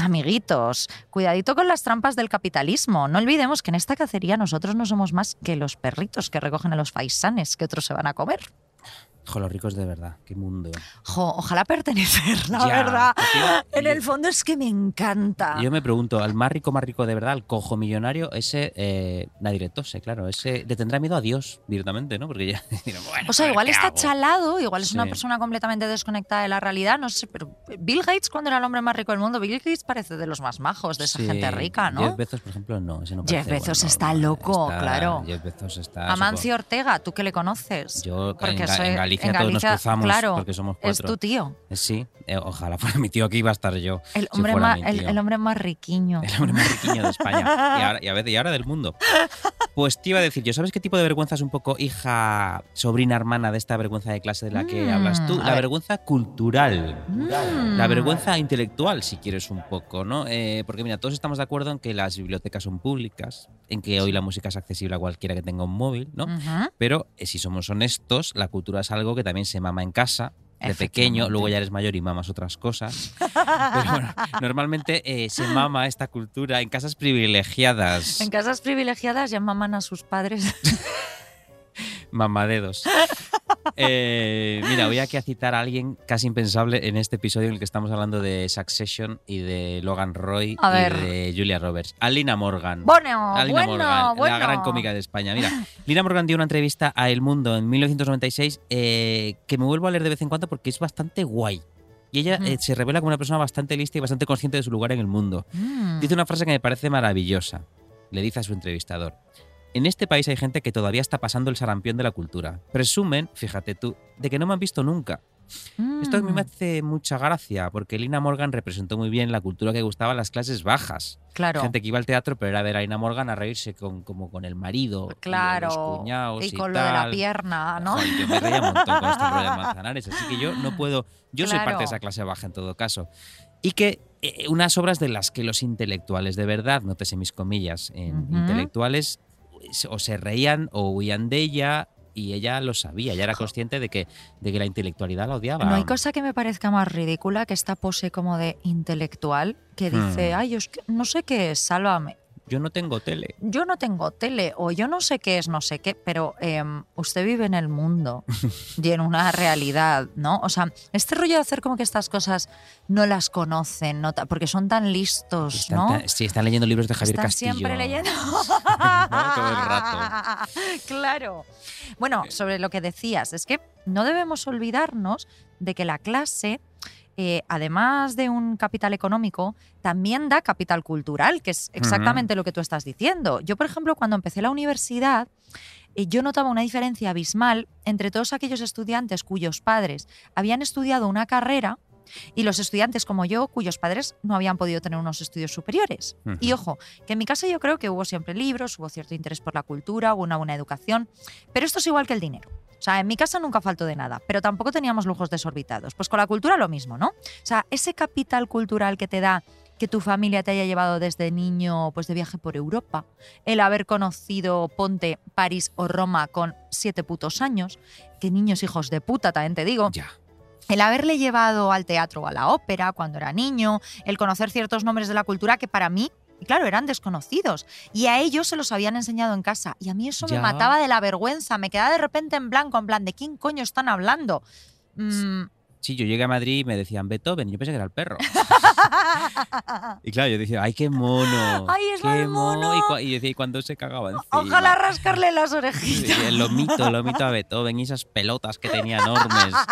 amiguitos, cuidadito con las trampas del capitalismo. No olvidemos que en esta cacería nosotros no somos más que los perritos que recogen a los faisanes que otros se van a comer. Jo, los ricos de verdad, qué mundo. Jo, ojalá pertenecer, la Ya, verdad. En el fondo es que me encanta. Yo me pregunto, al más rico, más rico de verdad, al cojo millonario, ese eh, nadie le tose, claro, ese le tendrá miedo a Dios directamente, ¿no? Porque ya bueno, O sea, igual ¿qué está hago? chalado, igual es una persona completamente desconectada de la realidad, no sé, pero Bill Gates cuando era el hombre más rico del mundo, Bill Gates parece de los más majos, de esa Sí, gente rica, ¿no? Jeff Bezos, por ejemplo, no. Ese no Jeff parece Bezos bueno, está normal, loco, está- claro. Jeff Bezos está. Amancio Ortega, ¿tú que le conoces? Yo en, Porque Ga- soy- en Galicia en todos nos Galicia, cruzamos claro, porque somos Es cuatro. tu tío, Sí, eh, ojalá fuera mi tío aquí iba a estar yo. el si hombre, fuera más, el, el hombre más riquiño. El hombre más riquiño de España y ahora, y a veces- y ahora del mundo. Pues te iba a decir yo, ¿sabes qué tipo de vergüenza es un poco hija, sobrina, hermana de esta vergüenza de clase de la que Mm, hablas tú? La ver. vergüenza cultural. Mm. La vergüenza intelectual, si quieres un poco, ¿no? Eh, porque mira, todos estamos de acuerdo en que las bibliotecas son públicas, en que hoy la música es accesible a cualquiera que tenga un móvil, ¿no? Ujú. Pero eh, si somos honestos, la cultura es algo que también se mama en casa. De pequeño, luego ya eres mayor y mamas otras cosas. Pero bueno, normalmente eh, se mama esta cultura en casas privilegiadas. En casas privilegiadas ya maman a sus padres. Mamadedos. Eh, mira, voy aquí a citar a alguien casi impensable en este episodio en el que estamos hablando de Succession y de Logan Roy A y ver. de Julia Roberts. A Lina Morgan. Bueno, A Lina bueno, Morgan, bueno. la gran cómica de España. Mira, Lina Morgan dio una entrevista a El Mundo en 1996 eh, que me vuelvo a leer de vez en cuando porque es bastante guay. Y ella eh, se revela como una persona bastante lista y bastante consciente de su lugar en el mundo. Mm. Dice una frase que me parece maravillosa. Le dice a su entrevistador. En este país hay gente que todavía está pasando el sarampión de la cultura. Presumen, fíjate tú, de que no me han visto nunca. Esto a mí me Mm. hace mucha gracia, porque Lina Morgan representó muy bien la cultura que gustaba a las clases bajas. Claro. Gente que iba al teatro, pero era ver a Lina Morgan a reírse con, como con el marido, y Claro. los cuñados y, y con lo de la tal. pierna, ¿no? Joder, yo me reía un montón con este rollo de Manzanares, así que yo no puedo. Yo soy parte Claro. de esa clase baja en todo caso. Y que eh, unas obras de las que los intelectuales de verdad, nótese mis comillas, en Ujú. intelectuales, pues, o se reían o huían de ella. Y ella lo sabía, ella era consciente de que, de que la intelectualidad la odiaba. No hay cosa que me parezca más ridícula que esta pose como de intelectual que dice, Hmm. ay, que no sé qué es, sálvame. Yo no tengo tele. Yo no tengo tele o yo no sé qué es no sé qué, pero em, usted vive en el mundo y en una realidad, ¿no? O sea, este rollo de hacer como que estas cosas no las conocen, no porque son tan listos, Están, ¿no? ta- sí, están leyendo libros de Javier Están Castillo. siempre leyendo. Todo el rato. Claro. Bueno, sobre lo que decías, es que no debemos olvidarnos de que la clase, eh, además de un capital económico, también da capital cultural, que es exactamente lo que tú estás diciendo. Yo, por ejemplo, cuando empecé la universidad, eh, yo notaba una diferencia abismal entre todos aquellos estudiantes cuyos padres habían estudiado una carrera y los estudiantes como yo, cuyos padres no habían podido tener unos estudios superiores. Y ojo, que en mi casa yo creo que hubo siempre libros, hubo cierto interés por la cultura, hubo una buena educación, pero esto es igual que el dinero. O sea, en mi casa nunca faltó de nada, pero tampoco teníamos lujos desorbitados. Pues con la cultura lo mismo, ¿no? O sea, ese capital cultural que te da que tu familia te haya llevado desde niño pues de viaje por Europa, el haber conocido Ponte, París o Roma con siete putos años, que niños hijos de puta también te digo, Ya. el haberle llevado al teatro o a la ópera cuando era niño, el conocer ciertos nombres de la cultura que para mí, claro, eran desconocidos. Y a ellos se los habían enseñado en casa. Y a mí eso Ya. me mataba de la vergüenza. Me quedaba de repente en blanco, en plan, ¿de quién coño están hablando? Mm, Sí, yo llegué a Madrid y me decían Beethoven, yo pensé que era el perro. Y claro, yo decía, ¡ay, qué mono! ¡Ay, es qué el mono! Y, y decía, ¿y cuándo se cagaba encima? Ojalá rascarle las Sí, orejitas. el lomito, el lomito a Beethoven y esas pelotas que tenía enormes.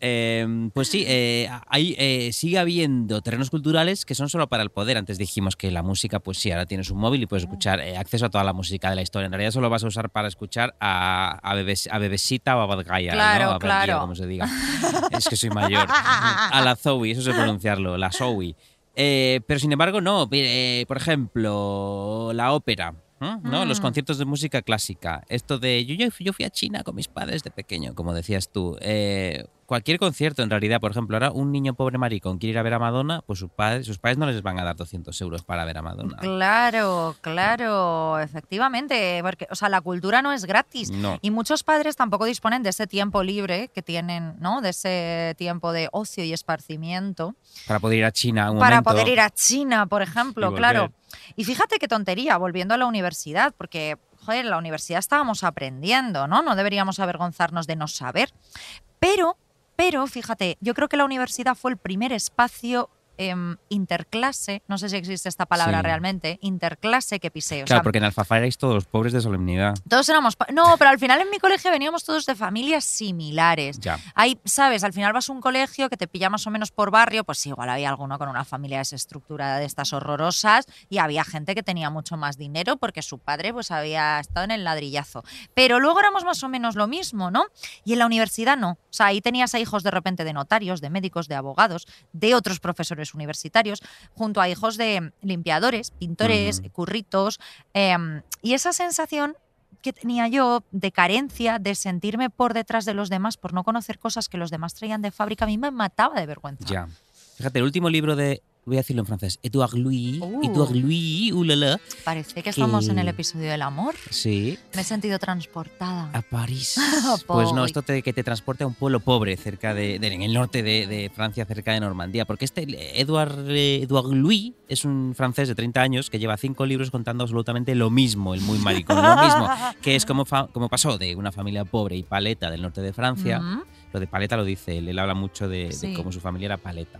Eh, pues sí, eh, hay, eh, sigue habiendo terrenos culturales que son solo para el poder. Antes dijimos que la música, pues sí, ahora tienes un móvil y puedes escuchar eh, acceso a toda la música de la historia. En realidad solo vas a usar para escuchar a, a, Bebes- a Bebesita o a Bad Guy, Claro, ¿no? A Bad claro. Como se diga. es que soy mayor. A la Zoe, eso sé pronunciarlo, la Zoe. Eh, pero sin embargo, no. Eh, por ejemplo, la ópera. ¿no? Los Mm. conciertos de música clásica. Esto de yo, yo, yo fui a China con mis padres de pequeño, como decías tú. Eh, cualquier concierto, en realidad, por ejemplo, ahora un niño pobre maricón quiere ir a ver a Madonna, pues sus padres, sus padres no les van a dar 200 euros para ver a Madonna. Claro, claro, efectivamente. Porque, o sea, la cultura no es gratis. No. Y muchos padres tampoco disponen de ese tiempo libre que tienen, ¿no? De ese tiempo de ocio y esparcimiento. Para poder ir a China un para momento. poder ir a China, por ejemplo, Y claro. Y fíjate qué tontería, volviendo a la universidad, porque, joder, en la universidad estábamos aprendiendo, ¿no? No deberíamos avergonzarnos de no saber. Pero, pero, fíjate, yo creo que la universidad fue el primer espacio em, interclase, no sé si existe esta palabra Sí. realmente, interclase que pisé. O Claro, sea, porque en Alfafar erais todos pobres de solemnidad. todos éramos... No, pero al final en mi colegio veníamos todos de familias similares. Ya. Hay, sabes, al final vas a un colegio que te pilla más o menos por barrio, pues igual había alguno con una familia desestructurada de estas horrorosas y había gente que tenía mucho más dinero porque su padre pues había estado en el ladrillazo. Pero luego éramos más o menos lo mismo, ¿no? Y en la universidad no. O sea, ahí tenías a hijos de repente de notarios, de médicos, de abogados, de otros profesores profesores universitarios, junto a hijos de limpiadores, pintores, curritos. em, y esa sensación que tenía yo de carencia, de sentirme por detrás de los demás, por no conocer cosas que los demás traían de fábrica, a mí me mataba de vergüenza. Ya. Fíjate, el último libro de. Voy a decirlo en francés. Edouard Louis. Uh. Edouard Louis, ulala. Parece que estamos en el Que- episodio del amor. Sí. Me he sentido transportada. A París. Pues no, esto te, que te transporte a un pueblo pobre cerca de, de- en el norte de, de Francia, cerca de Normandía. Porque este Edouard, eh, Edouard Louis es un francés de 30 años que lleva cinco libros contando absolutamente lo mismo, el muy maricón, lo mismo. Que es como, fa- como pasó de una familia pobre y paleta del norte de Francia. Mm. Lo de paleta lo dice él, él habla mucho de, de Sí. cómo su familia era paleta.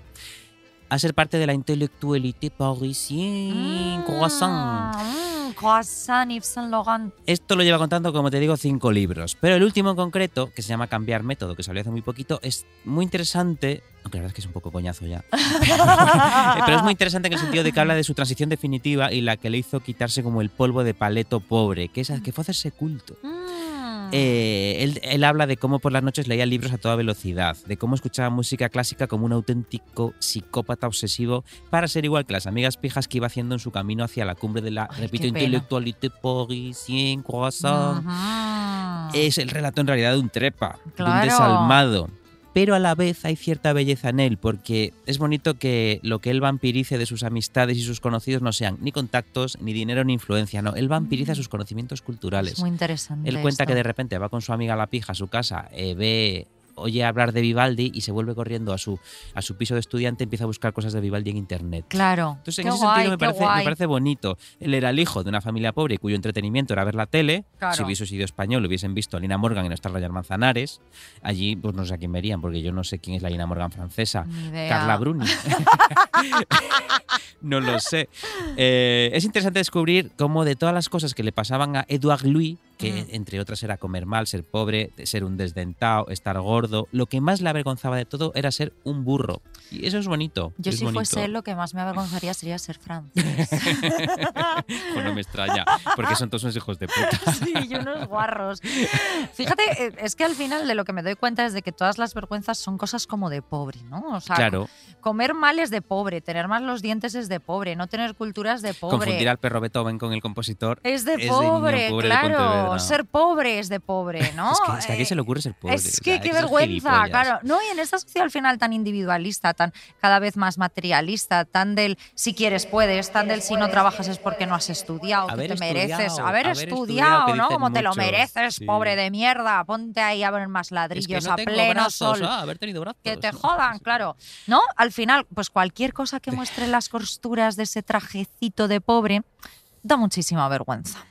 A ser parte de la intelectualité parisienne, croissant. Mm, croissant, Yves Saint Laurent. Esto lo lleva contando, como te digo, cinco libros. Pero el último en concreto, que se llama Cambiar Método, que salió hace muy poquito, es muy interesante, aunque la verdad es que es un poco coñazo ya. Pero es muy interesante en el sentido de que habla de su transición definitiva y la que le hizo quitarse como el polvo de paleto pobre, que, es, que fue hacerse culto. Mm. Eh, él, él habla de cómo por las noches leía libros a toda velocidad, de cómo escuchaba música clásica como un auténtico psicópata obsesivo para ser igual que las amigas pijas que iba haciendo en su camino hacia la cumbre de la, Ay, repito, intelectualité parisienne, croissant. Es el relato en realidad de un trepa, de un desalmado. Pero a la vez hay cierta belleza en él, porque es bonito que lo que él vampirice de sus amistades y sus conocidos no sean ni contactos, ni dinero, ni influencia. No, él vampiriza sus conocimientos culturales. Es muy interesante. Él cuenta esto. que de repente va con su amiga la pija a su casa, eh, ve, oye hablar de Vivaldi y se vuelve corriendo a su, a su piso de estudiante, empieza a buscar cosas de Vivaldi en internet. Claro. Entonces, Qué en ese guay, sentido me qué parece, me parece bonito. Él era el hijo de una familia pobre cuyo entretenimiento era ver la tele. Claro. Si hubiese sido español, hubiesen visto a Lina Morgan y estar Rayar Manzanares. Allí, pues no sé a quién verían, porque yo no sé quién es la Lina Morgan francesa. Carla Bruni. no lo sé. Eh, es interesante descubrir cómo de todas las cosas que le pasaban a Edouard Louis, que Mm. entre otras era comer mal, ser pobre, ser un desdentado, estar gordo, lo que más le avergonzaba de todo era ser un burro. Y eso es bonito. Yo es si bonito. fuese él, lo que más me avergonzaría sería ser francés. Pues no me extraña, porque son todos unos hijos de puta. sí, y unos guarros. Fíjate, eh, es que al final de lo que me doy cuenta es de que todas las vergüenzas son cosas como de pobre, ¿no? O sea, Claro, comer mal es de pobre, tener mal los dientes es de pobre, no tener cultura es de pobre. confundir al perro Beethoven con el compositor. Es de es de niño pobre, pobre de Ser pobre es de pobre, ¿no? Es que, es que a quién se le Eh, ocurre ser pobre. Es O que sea, qué vergüenza, claro. No, y en esta sociedad al final tan individualista, tan cada vez más materialista, tan del si quieres puedes, tan del si no trabajas es porque no has estudiado, que te mereces, haber, haber estudiado, ¿no? Como te lo mereces, sí. pobre de mierda, ponte ahí a poner más Es que ladrillos no a pleno brazos, sol. ah, haber tenido brazos. Que te jodan, claro. ¿No? Al final, pues cualquier cosa que muestre las costuras de ese trajecito de pobre da muchísima vergüenza.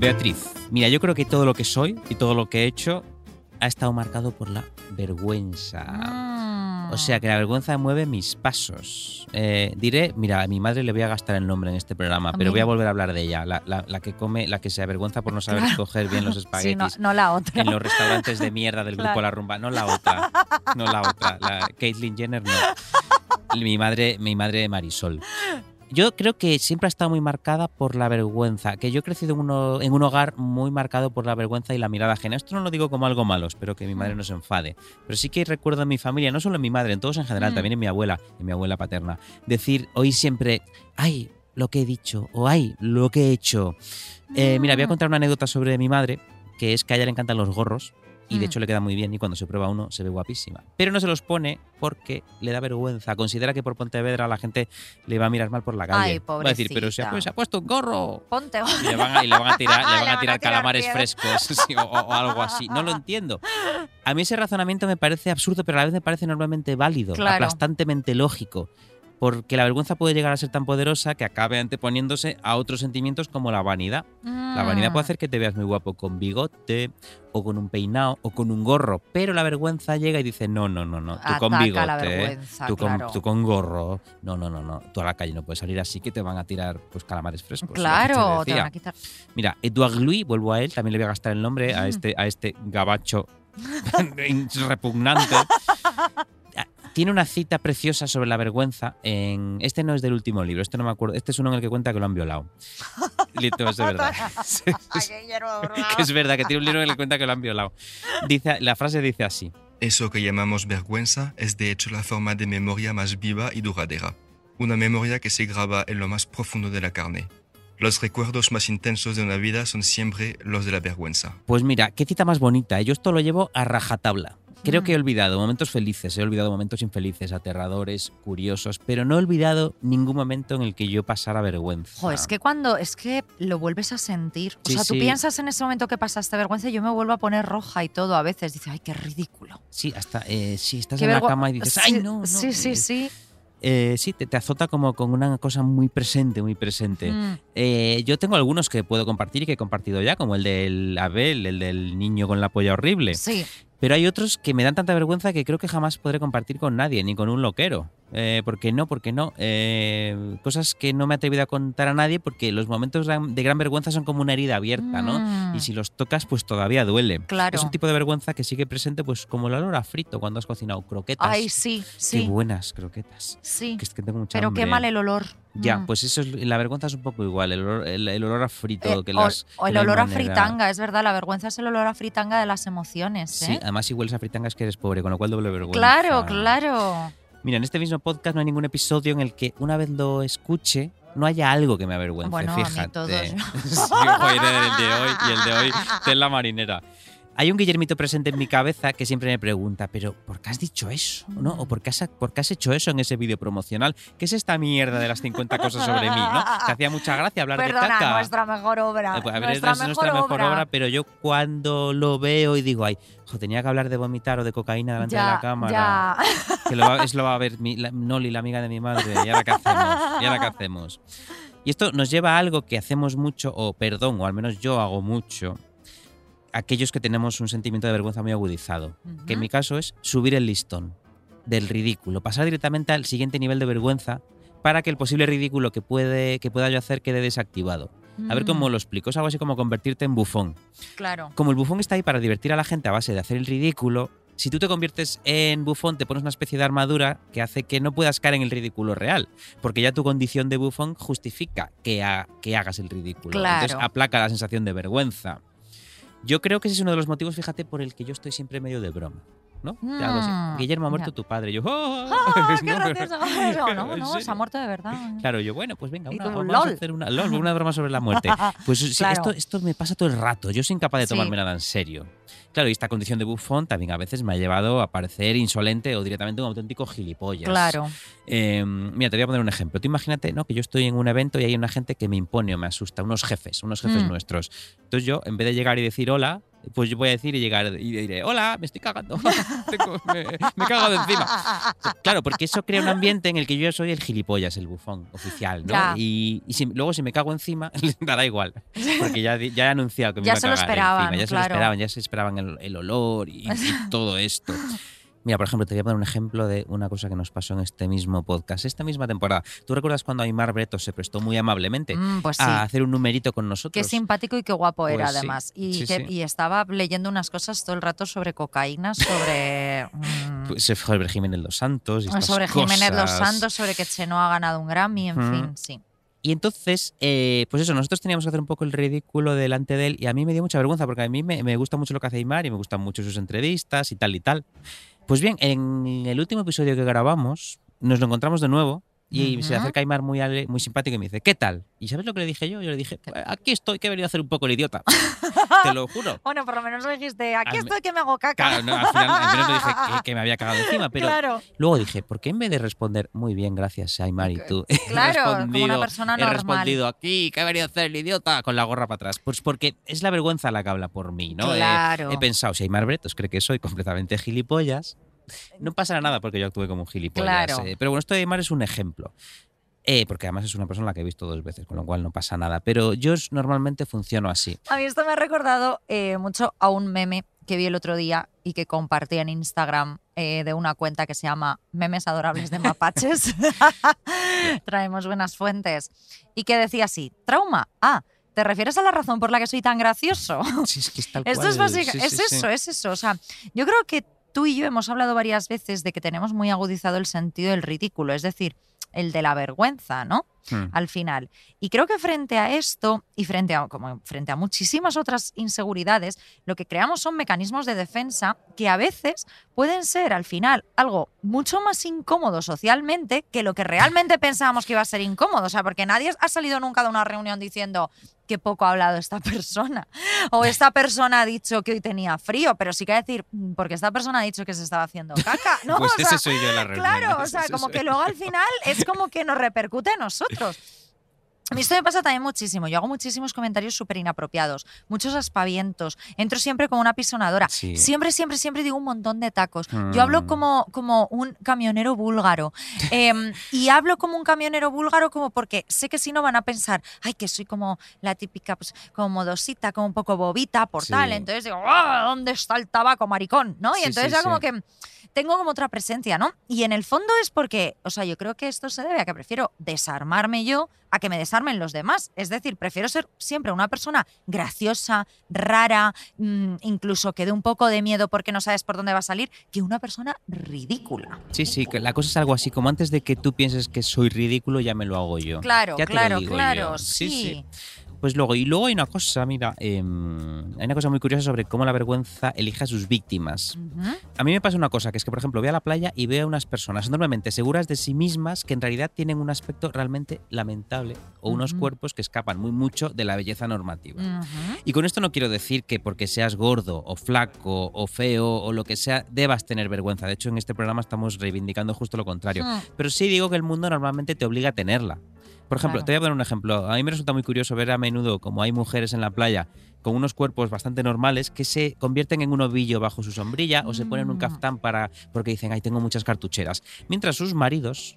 Beatriz, mira, yo creo que todo lo que soy y todo lo que he hecho ha estado marcado por la vergüenza. Mm. O sea que la vergüenza mueve mis pasos. Eh, diré, mira, a mi madre le voy a gastar el nombre en este programa, pero voy a volver a hablar de ella, la, la- la que come, la que se avergüenza por no saber Claro. escoger bien los Sí, espaguetis. no, no la otra. En los restaurantes de mierda del grupo Claro. La Rumba. No la otra. No la otra. La Caitlyn Jenner no. Mi madre, mi madre Marisol. Yo creo que siempre ha estado muy marcada por la vergüenza, que yo he crecido en, uno- en un hogar muy marcado por la vergüenza y la mirada ajena. Esto no lo digo como algo malo, espero que mi madre no se enfade. Pero sí que recuerdo en mi familia, no solo en mi madre, en todos en general, Mm. también en mi abuela, en mi abuela paterna, decir, oír siempre, ay, lo que he dicho, o ay, lo que he hecho. Eh, mira, voy a Mm. contar una anécdota sobre mi madre, que es que a ella le encantan los gorros. Y de Mm. hecho le queda muy bien y cuando se prueba uno se ve guapísima. Pero no se los pone porque le da vergüenza. Considera que por Pontevedra la gente le va a mirar mal por la calle. Ay, va a decir, pero se ha, pobrecita. se ha puesto un gorro. Ponte. Y le van a, y le van a tirar, le Le van van a tirar calamares frescos sí, o, o algo así. No lo entiendo. A mí ese razonamiento me parece absurdo, pero a la vez me parece enormemente válido, Claro. aplastantemente lógico. Porque la vergüenza puede llegar a ser tan poderosa que acabe anteponiéndose a otros sentimientos como la vanidad. La vanidad Mm. puede hacer que te veas muy guapo con bigote, o con un peinado, o con un gorro, pero la vergüenza llega y dice, no, no, no, no, tú con Ataca bigote, la vergüenza, tú, con, claro. tú con gorro, no, no, no, no, tú a la calle no puedes salir así que te van a tirar pues calamares frescos. te Claro, te decía. van a quitar. Mira, Edouard Louis, vuelvo a él, también le voy a gastar el nombre a este, a este gabacho repugnante. tiene una cita preciosa sobre la vergüenza. En, este no es del último libro, este no me acuerdo. Este es uno en el que cuenta que lo han violado. Lito, es de verdad. Que es verdad que tiene un libro en el que cuenta que lo han violado. Dice, la frase dice así. Eso que llamamos vergüenza es de hecho la forma de memoria más viva y duradera, una memoria que se graba en lo más profundo de la carne. Los recuerdos más intensos de una vida son siempre los de la vergüenza. Pues mira, qué cita más bonita. ¿eh? Yo esto lo llevo a rajatabla. Creo que he olvidado momentos felices, he olvidado momentos infelices, aterradores, curiosos, pero no he olvidado ningún momento en el que yo pasara vergüenza. Jo, es que cuando es que lo vuelves a sentir. O Sí, sea, tú sí. piensas en ese momento que pasaste vergüenza y yo me vuelvo a poner roja y todo a veces. Dices, ay, qué ridículo. Sí, hasta eh, sí, estás Qué en la cama y dices, Sí, ¡ay, no! no", Sí, sí, eh, sí. eh, sí, te, te azota como con una cosa muy presente, muy presente. Mm. Eh, yo tengo algunos que puedo compartir y que he compartido ya, como el del Abel, el del niño con la polla horrible. Sí. Pero hay otros que me dan tanta vergüenza que creo que jamás podré compartir con nadie, ni con un loquero. Eh, ¿Por qué no? ¿Por qué no? Eh, cosas que no me he atrevido a contar a nadie porque los momentos de gran vergüenza son como una herida abierta, ¿no? Mm. Y si los tocas, pues todavía duele. Claro. Es un tipo de vergüenza que sigue presente, pues como el olor a frito cuando has cocinado croquetas. Ay, sí, Qué sí. buenas croquetas. Sí. Que es que tengo mucha Pero qué hambre. mal el olor. Ya, Mm. pues eso es, la vergüenza es un poco igual, el olor, el, el olor a frito. Eh, que o, las, o que el no olor a fritanga, es verdad, la vergüenza es el olor a fritanga de las emociones. Sí, ¿eh? además si hueles a fritanga es que eres pobre, con lo cual doble vergüenza. Claro, claro. Mira, en este mismo podcast no hay ningún episodio en el que una vez lo escuche no haya algo que me avergüence, Bueno, a mí fíjate. todos. Sí, joder, el de hoy y el de hoy de la marinera. Hay un Guillermito presente en mi cabeza que siempre me pregunta, pero ¿por qué has dicho eso? ¿No? ¿O por qué has, por qué has hecho eso en ese vídeo promocional? ¿Qué es esta mierda de las 50 cosas sobre mí? ¿no? Te hacía mucha gracia hablar de Perdona, caca. nuestra mejor obra. Eh, pues, a ver, nuestra, es mejor nuestra mejor obra. obra, pero yo cuando lo veo y digo, ay, jo, tenía que hablar de vomitar o de cocaína delante de ya, la cámara. ya. Que lo va, es lo va a ver mi, la- Noli, la amiga de mi madre. ¿Y ahora qué hacemos? ¿Y ahora qué hacemos? Y esto nos lleva a algo que hacemos mucho, o perdón, o al menos yo hago mucho, aquellos que tenemos un sentimiento de vergüenza muy agudizado, que en mi caso es subir el listón del ridículo, pasar directamente al siguiente nivel de vergüenza para que el posible ridículo que, puede, que pueda yo hacer quede desactivado. A ver cómo Mm, lo explico. Es algo así como convertirte en bufón. Claro. Como el bufón está ahí para divertir a la gente a base de hacer el ridículo, si tú te conviertes en bufón, te pones una especie de armadura que hace que no puedas caer en el ridículo real, porque ya tu condición de bufón justifica que, ha- que hagas el ridículo. Claro. Entonces aplaca la sensación de vergüenza. Yo creo que ese es uno de los motivos, fíjate, por el que yo estoy siempre medio de broma. ¿No? Te hago así, Mm, Guillermo ha muerto ya. tu padre. Yo, ¡oh! ¡Ah, qué No, pero- gracioso! No, no, ¿En no, se ha muerto de verdad. Claro, yo, bueno, pues venga, una, tú, vamos lol. a hacer una, lol, una broma sobre la muerte. Pues sí, Claro. esto, esto me pasa todo el rato. Yo soy incapaz de Sí. tomarme nada en serio. Claro, y esta condición de bufón también a veces me ha llevado a parecer insolente o directamente un auténtico gilipollas. Claro. Eh, mira, te voy a poner un ejemplo. Tú imagínate ¿no? que yo estoy en un evento y hay una gente que me impone o me asusta, unos jefes, unos jefes Mm. nuestros. Entonces yo, en vez de llegar y decir hola, pues yo voy a decir y llegar y diré, hola, me estoy cagando, me, me he cagado encima. Claro, porque eso crea un ambiente en el que yo soy el gilipollas, el bufón oficial, ¿no? Ya. Y, y si- luego si me cago encima, les dará igual, porque ya, ya he anunciado que me Ya iba a se lo cagar esperaban, encima, ya se lo claro. esperaban, ya se esperaban el, el olor y, y todo esto. Mira, por ejemplo, te voy a poner un ejemplo de una cosa que nos pasó en este mismo podcast, esta misma temporada. ¿Tú recuerdas cuando Aymar Breto se prestó muy amablemente Mm, pues sí. a hacer un numerito con nosotros? Qué simpático y qué guapo era, Pues sí, además. Y, sí, que- y estaba leyendo unas cosas todo el rato sobre cocaína, sobre. mm, Pues se fue sobre Jiménez Los Santos y estas sobre Jiménez Los. Santos, sobre que Cheno ha ganado un Grammy, en Mm. fin, sí. Y entonces, eh, pues eso, nosotros teníamos que hacer un poco el ridículo delante de él y a mí me dio mucha vergüenza porque a mí me, me gusta mucho lo que hace Aymar y me gustan mucho sus entrevistas y tal y tal. Pues bien, en el último episodio que grabamos, nos lo encontramos de nuevo y se Ujú. acerca Aymar muy, muy simpático y me dice, ¿qué tal? ¿Y sabes lo que le dije yo? Yo le dije, "Pues aquí estoy, que he venido a hacer un poco el idiota. Te lo juro. Bueno, por lo menos lo dijiste, aquí Al estoy que me hago caca. Claro, no, al final al le dije que, que me había cagado encima, pero Claro, luego dije, ¿por qué en vez de responder muy bien, gracias Aymar y tú? he claro, como una respondido- persona He normal. respondido aquí, que he venido a hacer el idiota con la gorra para atrás. Pues porque es la vergüenza la que habla por mí, ¿no? Claro. he pensado, si Aymar Bretos cree que soy completamente gilipollas, no pasará nada porque yo actúe como un gilipollas. Claro. eh. Pero bueno, esto de Aymar es un ejemplo. Eh, porque además es una persona que he visto dos veces, con lo cual no pasa nada. Pero yo normalmente funciono así. A mí esto me ha recordado eh, mucho a un meme que vi el otro día y que compartí en Instagram eh, de una cuenta que se llama Memes Adorables de Mapaches. Traemos buenas fuentes. Y que decía así, trauma. Ah, ¿te refieres a la razón por la que soy tan gracioso? Sí, es que es tal Esto es cual. básica, Sí, es sí, sí. eso, es eso. O sea, yo creo que tú y yo hemos hablado varias veces de que tenemos muy agudizado el sentido del ridículo, es decir, el de la vergüenza, ¿no? Hmm. Al final. Y creo que frente a esto y frente a, como frente a muchísimas otras inseguridades, lo que creamos son mecanismos de defensa que a veces pueden ser al final algo mucho más incómodo socialmente que lo que realmente pensábamos que iba a ser incómodo. O sea, porque nadie ha salido nunca de una reunión diciendo qué poco ha hablado esta persona. O esta persona ha dicho que hoy tenía frío, pero sí que decir, "Mm, porque esta persona ha dicho que se estaba haciendo caca. ¿no? Pues O sea, ese soy yo en la reunión. Claro, o sea, como que luego al final es como que nos repercute a nosotros. A mí esto me pasa también muchísimo. Yo hago muchísimos comentarios súper inapropiados, muchos aspavientos. Entro siempre como una pisonadora. Sí. Siempre, siempre, siempre digo un montón de tacos. Yo hablo Mm. como, como un camionero búlgaro. Em, y hablo como un camionero búlgaro como porque sé que si no van a pensar, ay, que soy como la típica, pues, como modosita, como un poco bobita, por Sí. tal. Entonces digo, "Ah, ¿dónde está el tabaco, maricón? ¿No? Y Sí, entonces ya como que tengo como otra presencia, ¿no? Y en el fondo es porque, o sea, yo creo que esto se debe a que prefiero desarmarme yo a que me desarmen los demás. Es decir, prefiero ser siempre una persona graciosa, rara, mm, incluso que dé un poco de miedo porque no sabes por dónde va a salir, que una persona ridícula. Sí, sí, que la cosa es algo así como antes de que tú pienses que soy ridículo, ya me lo hago yo. Claro, Ya te lo claro, digo claro, yo. sí. Pues luego, y luego hay una cosa, mira, em, hay una cosa muy curiosa sobre cómo la vergüenza elige a sus víctimas. A mí me pasa una cosa, que es que, por ejemplo, voy a la playa y veo a unas personas enormemente seguras de sí mismas que en realidad tienen un aspecto realmente lamentable o unos cuerpos que escapan muy mucho de la belleza normativa. Y con esto no quiero decir que porque seas gordo o flaco o feo o lo que sea, debas tener vergüenza. De hecho, en este programa estamos reivindicando justo lo contrario. Pero sí digo que el mundo normalmente te obliga a tenerla. Por ejemplo, Claro. te voy a poner un ejemplo. A mí me resulta muy curioso ver a menudo como hay mujeres en la playa con unos cuerpos bastante normales que se convierten en un ovillo bajo su sombrilla o se ponen un Mm. caftán para porque dicen, ay, tengo muchas cartucheras. Mientras sus maridos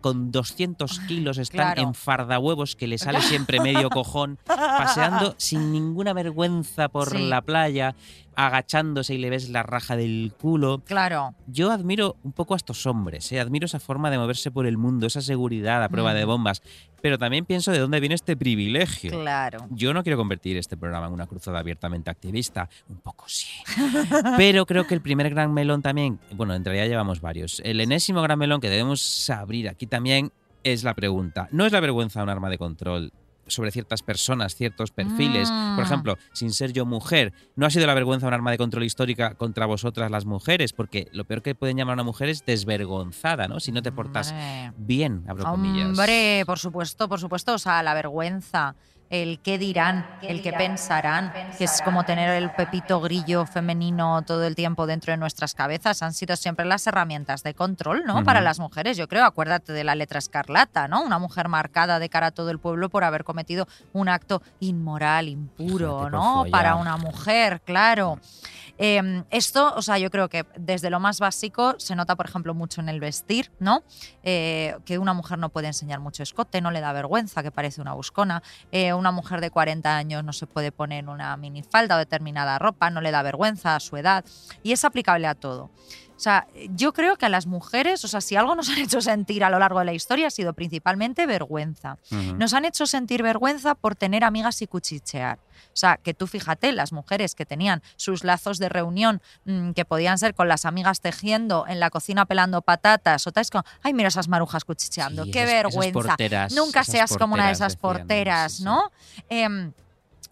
con 200 kilos están claro. en fardahuevos que le sale siempre medio cojón, paseando sin ninguna vergüenza por Sí. la playa, agachándose y le ves la raja del culo. Claro. Yo admiro un poco a estos hombres, ¿eh? admiro esa forma de moverse por el mundo, esa seguridad a prueba de bombas, pero también pienso de dónde viene este privilegio. Claro. Yo no quiero convertir este programa en una cruzada abiertamente activista, un poco sí. Pero creo que el primer gran melón también, bueno, en realidad llevamos varios. El enésimo gran melón que debemos abrir aquí también es la pregunta. ¿No es la vergüenza un arma de control? Sobre ciertas personas, ciertos perfiles. Por Mm. ejemplo, sin ser yo mujer, ¿no ha sido la vergüenza un arma de control histórica contra vosotras las mujeres? Porque lo peor que pueden llamar a una mujer es desvergonzada, ¿no? Si no te portas Hombre. bien, abro comillas. Hombre, por supuesto, por supuesto. O sea, la vergüenza, el qué dirán, el qué pensarán, que es como tener el pepito grillo femenino todo el tiempo dentro de nuestras cabezas, han sido siempre las herramientas de control, ¿no? Para las mujeres, yo creo. Acuérdate de la letra escarlata, ¿no? Una mujer marcada de cara a todo el pueblo por haber cometido un acto inmoral, impuro, ¿no? Para una mujer, claro. Eh, esto, o sea, yo creo que desde lo más básico se nota, por ejemplo, mucho en el vestir, ¿no? Eh, que una mujer no puede enseñar mucho escote, no le da vergüenza, que parece una buscona. Eh, una mujer de 40 años no se puede poner una minifalda o determinada ropa, no le da vergüenza a su edad. Y es aplicable a todo. O sea, yo creo que a las mujeres, o sea, si algo nos han hecho sentir a lo largo de la historia ha sido principalmente vergüenza. Nos han hecho sentir vergüenza por tener amigas y cuchichear. O sea, que tú fíjate, las mujeres que tenían sus lazos de reunión, mm, que podían ser con las amigas tejiendo, en la cocina pelando patatas, o tal, es como, ay, mira esas marujas cuchicheando, Sí, qué esas- esas vergüenza. porteras, Nunca seas como una de porteras, esas decían, porteras, sí, sí. ¿no?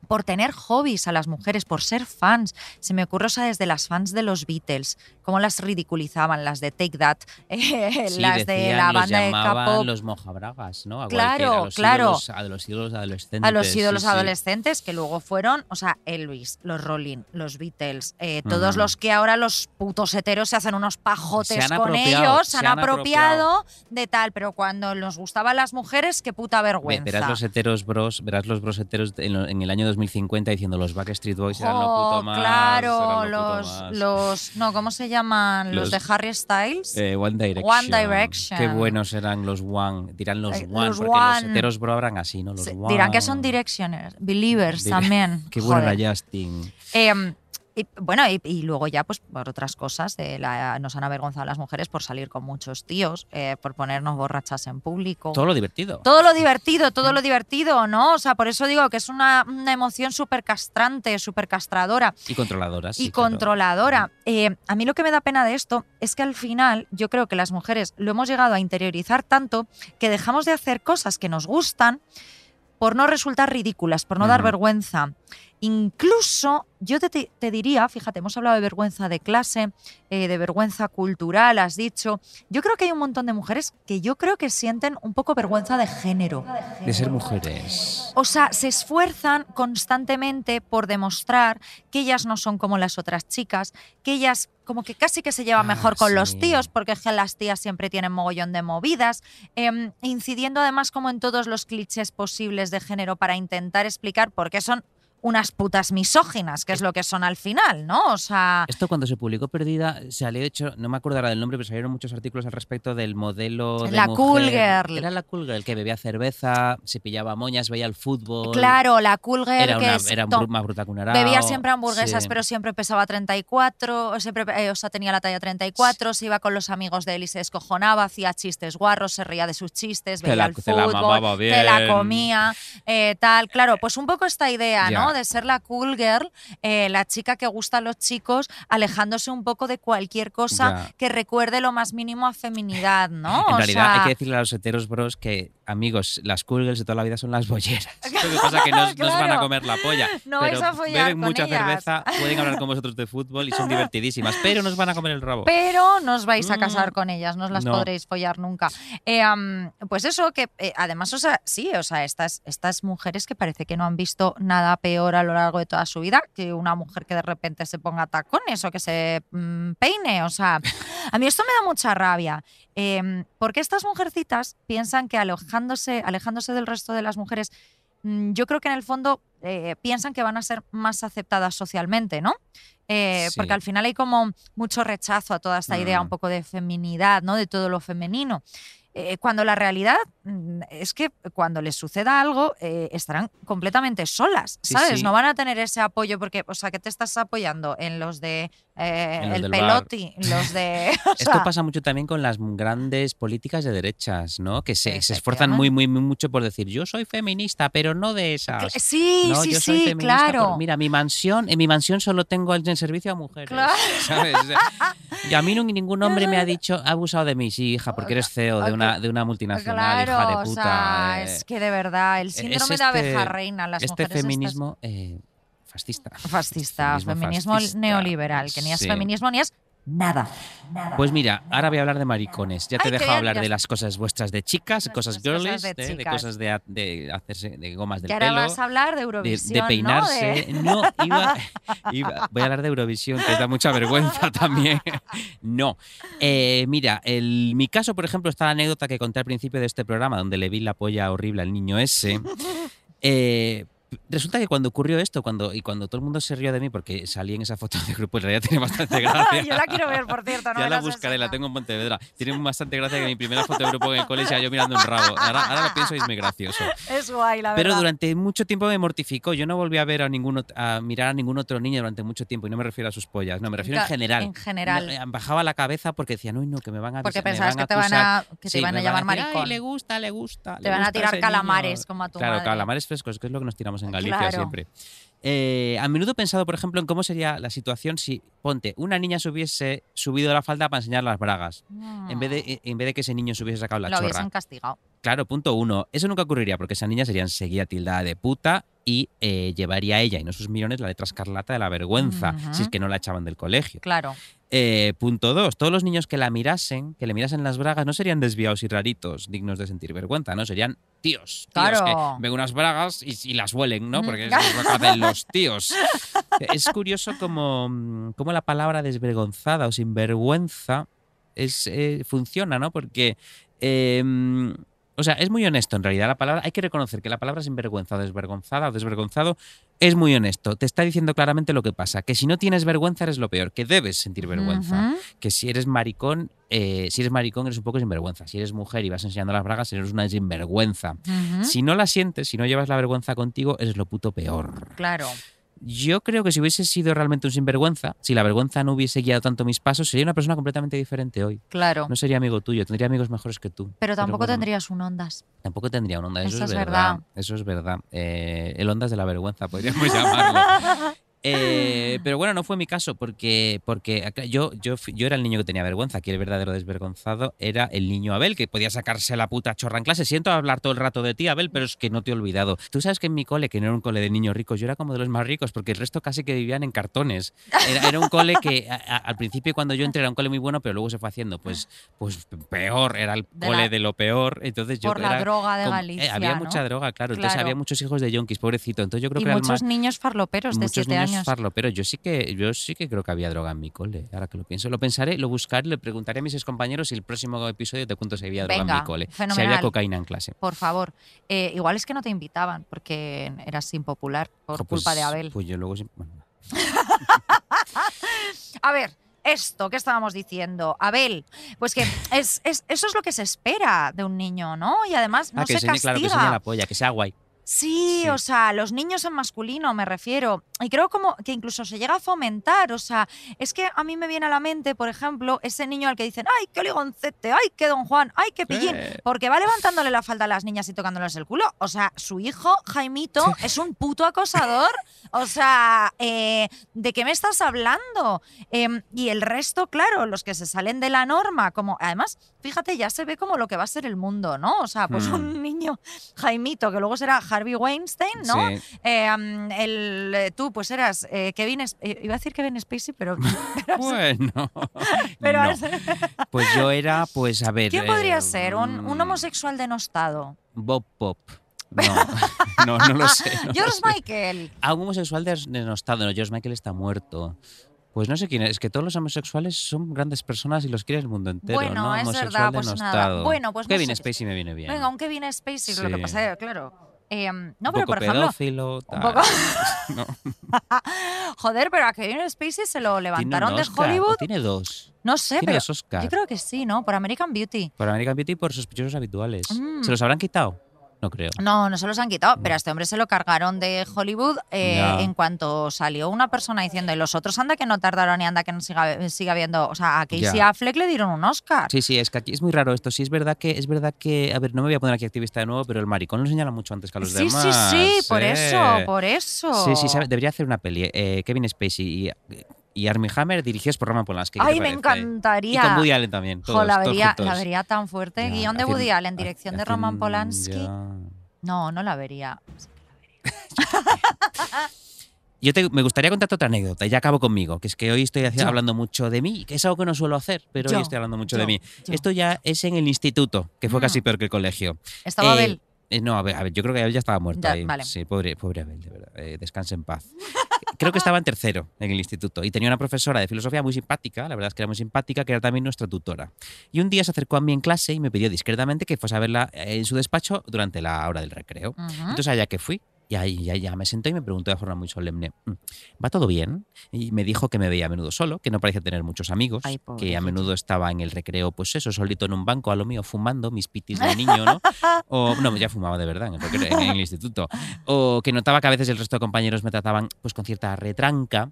Por tener hobbies a las mujeres, por ser fans. Se me ocurre, o sea, desde las fans de los Beatles, cómo las ridiculizaban, las de Take That, eh, Sí, las de la los banda de llamaban K-pop. los mojabragas, ¿no? A Claro, a los claro. ídolos- a los ídolos adolescentes. a los ídolos sí, sí. adolescentes que luego fueron, o sea, Elvis, los Rolling, los Beatles, eh, todos los que ahora los putos heteros se hacen unos pajotes con ellos, se han, han apropiado de tal, pero cuando nos gustaban las mujeres, qué puta Ve- vergüenza. Verás los heteros bros, verás los bros heteros en, lo- en el año 2050 diciendo los Backstreet Boys eran lo puto más. claro, lo puto los, más". los, no, ¿cómo se llaman? Los, Los- de Harry Styles. Eh, One Direction. One Direction. Qué buenos eran los One. Dirán los Eh, One, los porque los One. heteros bro habrán así, ¿no? Los Se- One. dirán que son Directioners, Believers Dire- también. Qué bueno era Justin. Em, Y, bueno, y, y luego ya, pues por otras cosas, la- nos han avergonzado las mujeres por salir con muchos tíos, eh, por ponernos borrachas en público. Todo lo divertido. Todo lo divertido, todo lo divertido, ¿no? O sea, por eso digo que es una, una emoción súper castrante, súper castradora Y controladoras. sí, y claro. controladora. Eh, a mí lo que me da pena de esto es que al final yo creo que las mujeres lo hemos llegado a interiorizar tanto que dejamos de hacer cosas que nos gustan por no resultar ridículas, por no dar vergüenza. Incluso yo te, diría, fíjate, hemos hablado de vergüenza de clase, eh, de vergüenza cultural, has dicho. Yo creo que hay un montón de mujeres que yo creo que sienten un poco vergüenza de género. De ser mujeres. O sea, se esfuerzan constantemente por demostrar que ellas no son como las otras chicas, que ellas como que casi que se llevan Ah, mejor con los tíos, porque es que las tías siempre tienen mogollón de movidas, em, incidiendo además como en todos los clichés posibles de género para intentar explicar por qué son unas putas misóginas, que es lo que son al final, ¿no? O sea, Esto cuando se publicó Perdida, salió hecho, no me acuerdo ahora del nombre, pero salieron muchos artículos al respecto del modelo de La mujer. cool girl. Era la cool girl, que bebía cerveza, se pillaba moñas, veía el fútbol. claro, la cool girl Era, que es era más bruta que un arao. Bebía siempre hamburguesas, Sí. pero siempre pesaba 34, o, siempre, eh, o sea, tenía la talla 34, se iba con los amigos de él y se descojonaba, hacía chistes guarros, se reía de sus chistes, Te veía la- el te la fútbol, mamaba te la bien. comía, eh, tal. Claro, pues un poco esta idea, Ya. ¿no? De ser la cool girl, eh, la chica que gusta a los chicos, alejándose un poco de cualquier cosa Ya. que recuerde lo más mínimo a feminidad, ¿no? En O realidad hay que decirle a los heteros bros que, amigos, las cool girls de toda la vida son las bolleras. Lo que pasa es que no, os van a comer la polla. No pero vais a follar beben con mucha ellas. cerveza, pueden hablar con vosotros de fútbol y son divertidísimas, pero nos van a comer el rabo. Pero no os vais a Mm. casar con ellas, no os las No. podréis follar nunca. Eh, pues eso, que eh, además, o sea, sí, o sea, estas, estas mujeres que parece que no han visto nada peor a lo largo de toda su vida que una mujer que de repente se ponga tacones o que se mm, peine. O sea, a mí esto me da mucha rabia. Eh, porque estas mujercitas piensan que alejándose, alejándose del resto de las mujeres, mm, yo creo que en el fondo eh, piensan que van a ser más aceptadas socialmente, ¿no? Eh, Sí. Porque al final hay como mucho rechazo a toda esta idea Mm. un poco de feminidad, ¿no? De todo lo femenino. Eh, cuando la realidad mm, es que cuando les suceda algo eh, estarán completamente solas, ¿sabes? sí. No van a tener ese apoyo porque, o sea, que te estás apoyando en los de eh, En los el bar. peloti, los de... o Esto pasa mucho también con las grandes políticas de derechas, ¿no? Que se, se esfuerzan muy, muy, muy mucho por decir, yo soy feminista, pero no de esas. Sí, No, sí, yo soy sí, por- claro. mira, mi mansión, en mi mansión solo tengo el en servicio a mujeres. Claro. ¿Sabes? Y a mí ningún hombre me ha dicho, ha abusado de mí, sí, hija, porque eres CEO de una, de una multinacional, Claro, hija de o puta. sea, eh. es que de verdad, el Es síndrome de este- abeja reina, las este mujeres estas- feminismo eh, fascista. fascista, Feminismo feminismo, fascista. neoliberal, que ni es Sí. feminismo ni es nada. nada. Pues mira, ahora voy a hablar de maricones. Ya te Ay, he qué dejado bien, hablar ya de las cosas vuestras de chicas, cosas girlies, de de, de chicas. cosas de, de hacerse de gomas del que ahora pelo. vas a hablar de Eurovisión, de ¿no? peinarse. No, iba, iba- voy a hablar de Eurovisión, que da mucha vergüenza también. No. Eh, mira, el, mi caso, por ejemplo, está la anécdota que conté al principio de este programa, donde le vi la polla horrible al niño ese. Eh, resulta que cuando ocurrió esto, cuando, y cuando todo el mundo se rió de mí porque salí en esa foto de grupo, en realidad tiene bastante gracia. Yo la quiero ver, por cierto. No Ya la buscaré, la tengo en Pontevedra. Tiene bastante gracia que mi primera foto de grupo en el cole sea yo mirando un rabo. Ahora, ahora lo pienso y es muy gracioso. Es guay, la Pero verdad. durante mucho tiempo me mortificó. Yo no volví a ver a ningún ot- a mirar a ningún otro niño durante mucho tiempo y no me refiero a sus pollas, no me refiero en general. en general. No, eh, bajaba la cabeza porque decían, uy, no, que me van a Porque pensabas que te van acusar". a, que te Sí, iban a llamar maricón. "Ay, le gusta, le gusta. Te le van a gusta tirar ese calamares niño". como a tu Claro, madre. calamares frescos, que es lo que nos tiramos en Galicia Claro. siempre. Eh, a menudo he pensado, por ejemplo, en cómo sería la situación si, ponte, una niña se hubiese subido la falda para enseñar las bragas. En, vez de, en vez de que ese niño se hubiese sacado la Lo chorra. hubiesen castigado. Claro, punto uno. Eso nunca ocurriría porque esa niña sería enseguida tildada de puta y eh, llevaría a ella y no sus millones la letra escarlata de la vergüenza, si es que no la echaban del colegio. Claro. Eh, punto dos. Todos los niños que la mirasen, que le mirasen las bragas, no serían desviados y raritos, dignos de sentir vergüenza, ¿no? Serían tíos. tíos Claro. que ven unas bragas y, y las huelen, ¿no? Mm. Porque es lo que los tíos. Es curioso como, como la palabra desvergonzada o sinvergüenza es, eh, funciona, ¿no? Porque. eh, o sea, es muy honesto en realidad la palabra. Hay que reconocer que la palabra sinvergüenza o desvergonzada o desvergonzado es muy honesto. Te está diciendo claramente lo que pasa. Que si no tienes vergüenza eres lo peor. Que debes sentir vergüenza. Que si eres maricón, eh, si eres maricón eres un poco sinvergüenza. Si eres mujer y vas enseñando las bragas, eres una sinvergüenza. Si no la sientes, si no llevas la vergüenza contigo, eres lo puto peor. Claro. Yo creo que si hubiese sido realmente un sinvergüenza, si la vergüenza no hubiese guiado tanto mis pasos, sería una persona completamente diferente hoy. Claro. No sería amigo tuyo, tendría amigos mejores que tú. Pero tampoco bueno, tendrías un Ondas. Tampoco tendría un Ondas, eso, Eso es es verdad. verdad. Eso es verdad. Eh, el Ondas de la vergüenza, podríamos llamarlo. Eh, pero bueno, no fue mi caso, porque, porque yo, yo, yo era el niño que tenía vergüenza. Aquí el verdadero desvergonzado era el niño Abel, que podía sacarse la puta chorra en clase. Siento hablar todo el rato de ti, Abel, pero es que no te he olvidado. Tú sabes que en mi cole, que no era un cole de niños ricos, yo era como de los más ricos, porque el resto casi que vivían en cartones. Era, era un cole que a- a- al principio cuando yo entré era un cole muy bueno, pero luego se fue haciendo pues, pues peor, era el De cole la- de lo peor. Entonces yo Por la droga de como- eh, Galicia. había ¿no? mucha droga, claro. Entonces había muchos hijos de yonkis, pobrecito. Entonces yo creo Y que muchos más- niños farloperos de muchos 7 niños años. farloperos. Yo sí que yo sí que creo que había droga en mi cole. Ahora que lo pienso, lo pensaré, lo buscaré, le preguntaré a mis compañeros y el próximo episodio te cuento si había droga en mi cole, si fenomenal. había cocaína en clase. Por favor. Eh, igual es que no te invitaban porque eras impopular por pues- culpa de Abel. Pues yo luego bueno, A ver, esto que estábamos diciendo, Abel, pues que es, es- eso es lo que se espera de un niño, ¿no? Y además no ah, que se enseñe, castiga. claro, que enseñe la polla, que sea guay. Sí, Sí. o sea, los niños en masculino me refiero. Y creo como que incluso se llega a fomentar. O sea, es que a mí me viene a la mente, por ejemplo, ese niño al que dicen, ¡ay, qué ligoncete! ¡ay, qué don Juan! ¡ay, qué pillín! Porque va levantándole la falda a las niñas y tocándoles el culo. O sea, su hijo, Jaimito, es un puto acosador. O sea, eh, ¿de qué me estás hablando? Em, y el resto, claro, los que se salen de la norma, como además, fíjate, ya se ve como lo que va a ser el mundo, ¿no? O sea, pues Hmm. un niño Jaimito, que luego será Harvey Weinstein, ¿no? Sí. Eh, el, eh, tú, pues eras eh, Kevin, eh, iba a decir Kevin Spacey, pero, pero- Bueno, pero no. pues yo era, pues a ver. ¿quién podría ser? Un, un mm, homosexual denostado. Bob Pop. No, no, no lo sé. no lo George sé. Michael. A un homosexual denostado, no, George Michael está muerto. Pues no sé quién es, es que todos los homosexuales son grandes personas y los quiere el mundo entero, Bueno, ¿no? es Homosexual verdad, pues nada. Bueno, pues no Kevin sé. Spacey me viene bien. Venga, un Kevin Spacey, lo que pasa, es, claro. Eh, no, un pero poco por ejemplo, pedófilo, un tal. poco- No. joder, pero a Kevin Spacey se lo un levantaron de Oscar, Hollywood. Tiene dos. No sé, Tiene pero dos Oscar. yo creo que sí, ¿no? Por American Beauty. Por American Beauty y por sospechosos habituales. Mm. ¿Se los habrán quitado? No creo. No, no se los han quitado, pero a este hombre se lo cargaron de Hollywood eh, en cuanto salió una persona diciendo, y los otros anda que no tardaron y anda que no siga, siga habiendo. O sea, a Casey Ya. Affleck le dieron un Oscar. Sí, sí, es que aquí es muy raro esto. Sí, es verdad que, es verdad que, a ver, no me voy a poner aquí activista de nuevo, pero el maricón lo señala mucho antes que a los sí, demás. sí, sí, por ¿eh? eso, por eso. Sí, sí, sabe- debería hacer una peli. eh, Kevin Spacey y, y Armie Hammer dirigidos por Roman Polanski. ¿qué te Ay, me encantaría. Y con Woody Allen también. Todos, Jo, la todos vería, la vería tan fuerte. Ya, Guión de hacen- Woody Allen, dirección de Roman Polanski. ya. No, no la vería. Yo te- me gustaría contarte otra anécdota y ya acabo conmigo, que es que hoy estoy hablando mucho de mí, que es algo que no suelo hacer, pero Yo, hoy estoy hablando mucho yo, de mí. yo. Esto ya es en el instituto, que fue Mm. casi peor que el colegio. Estaba Eh, Abel. eh, no, a ver, a ver, yo creo que Abel ya estaba muerto Ya, ahí. vale. Sí, pobre, pobre Abel, de verdad. Eh, descanse en paz. Creo que estaba en tercero en el instituto y tenía una profesora de filosofía muy simpática, la verdad es que era muy simpática, que era también nuestra tutora. Y un día se acercó a mí en clase y me pidió discretamente que fuese a verla en su despacho durante la hora del recreo. Ujú. Entonces allá que fui. Y ahí ya, ya me sentó y me preguntó de forma muy solemne, "Mm, ¿va todo bien? Y me dijo que me veía a menudo solo, que no parecía tener muchos amigos, Ay, que a menudo estaba en el recreo, pues eso, solito en un banco, a lo mío, fumando mis pitis de niño, ¿no? O, no, ya fumaba de verdad en el, en el instituto. O que notaba que a veces el resto de compañeros me trataban pues con cierta retranca.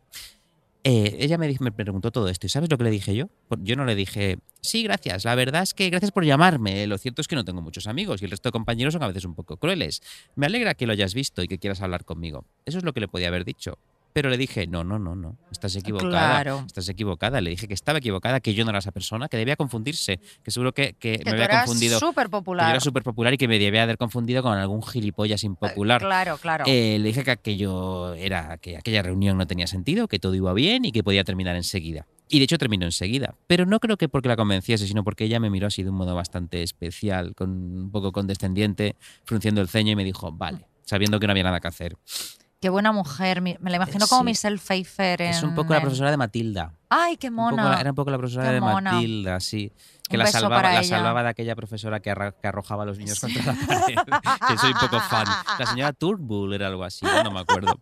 Eh, ella me, me preguntó todo esto. ¿Y sabes lo que le dije yo? Yo no le dije, sí, gracias. La verdad es que gracias por llamarme. Lo cierto es que no tengo muchos amigos y el resto de compañeros son a veces un poco crueles. Me alegra que lo hayas visto y que quieras hablar conmigo. Eso es lo que le podía haber dicho. Pero le dije, no, no, no, no, estás equivocada. Claro. Estás equivocada. Le dije que estaba equivocada, que yo no era esa persona, que debía confundirse, que seguro que, que Que me había confundido. súper Que yo popular. era súper popular y que me debía haber confundido con algún gilipollas impopular. Claro, claro. Eh, le dije que aquello era que aquella reunión no tenía sentido, que todo iba bien y que podía terminar enseguida. Y de hecho terminó enseguida. Pero no creo que porque la convenciese, sino porque ella me miró así de un modo bastante especial, con un poco condescendiente, frunciendo el ceño y me dijo, vale, sabiendo que no había nada que hacer. Qué buena mujer. Me la imagino como Sí. Michelle Pfeiffer. Es un en- poco la en- profesora de Matilda. Ay, qué Un poco mona. era un poco la profesora Qué de mona. Matilda, sí. Que la salvaba, la salvaba de aquella profesora que, arra- que arrojaba a los niños contra la pared. que soy un poco fan. La señora Turnbull era algo así, no me acuerdo.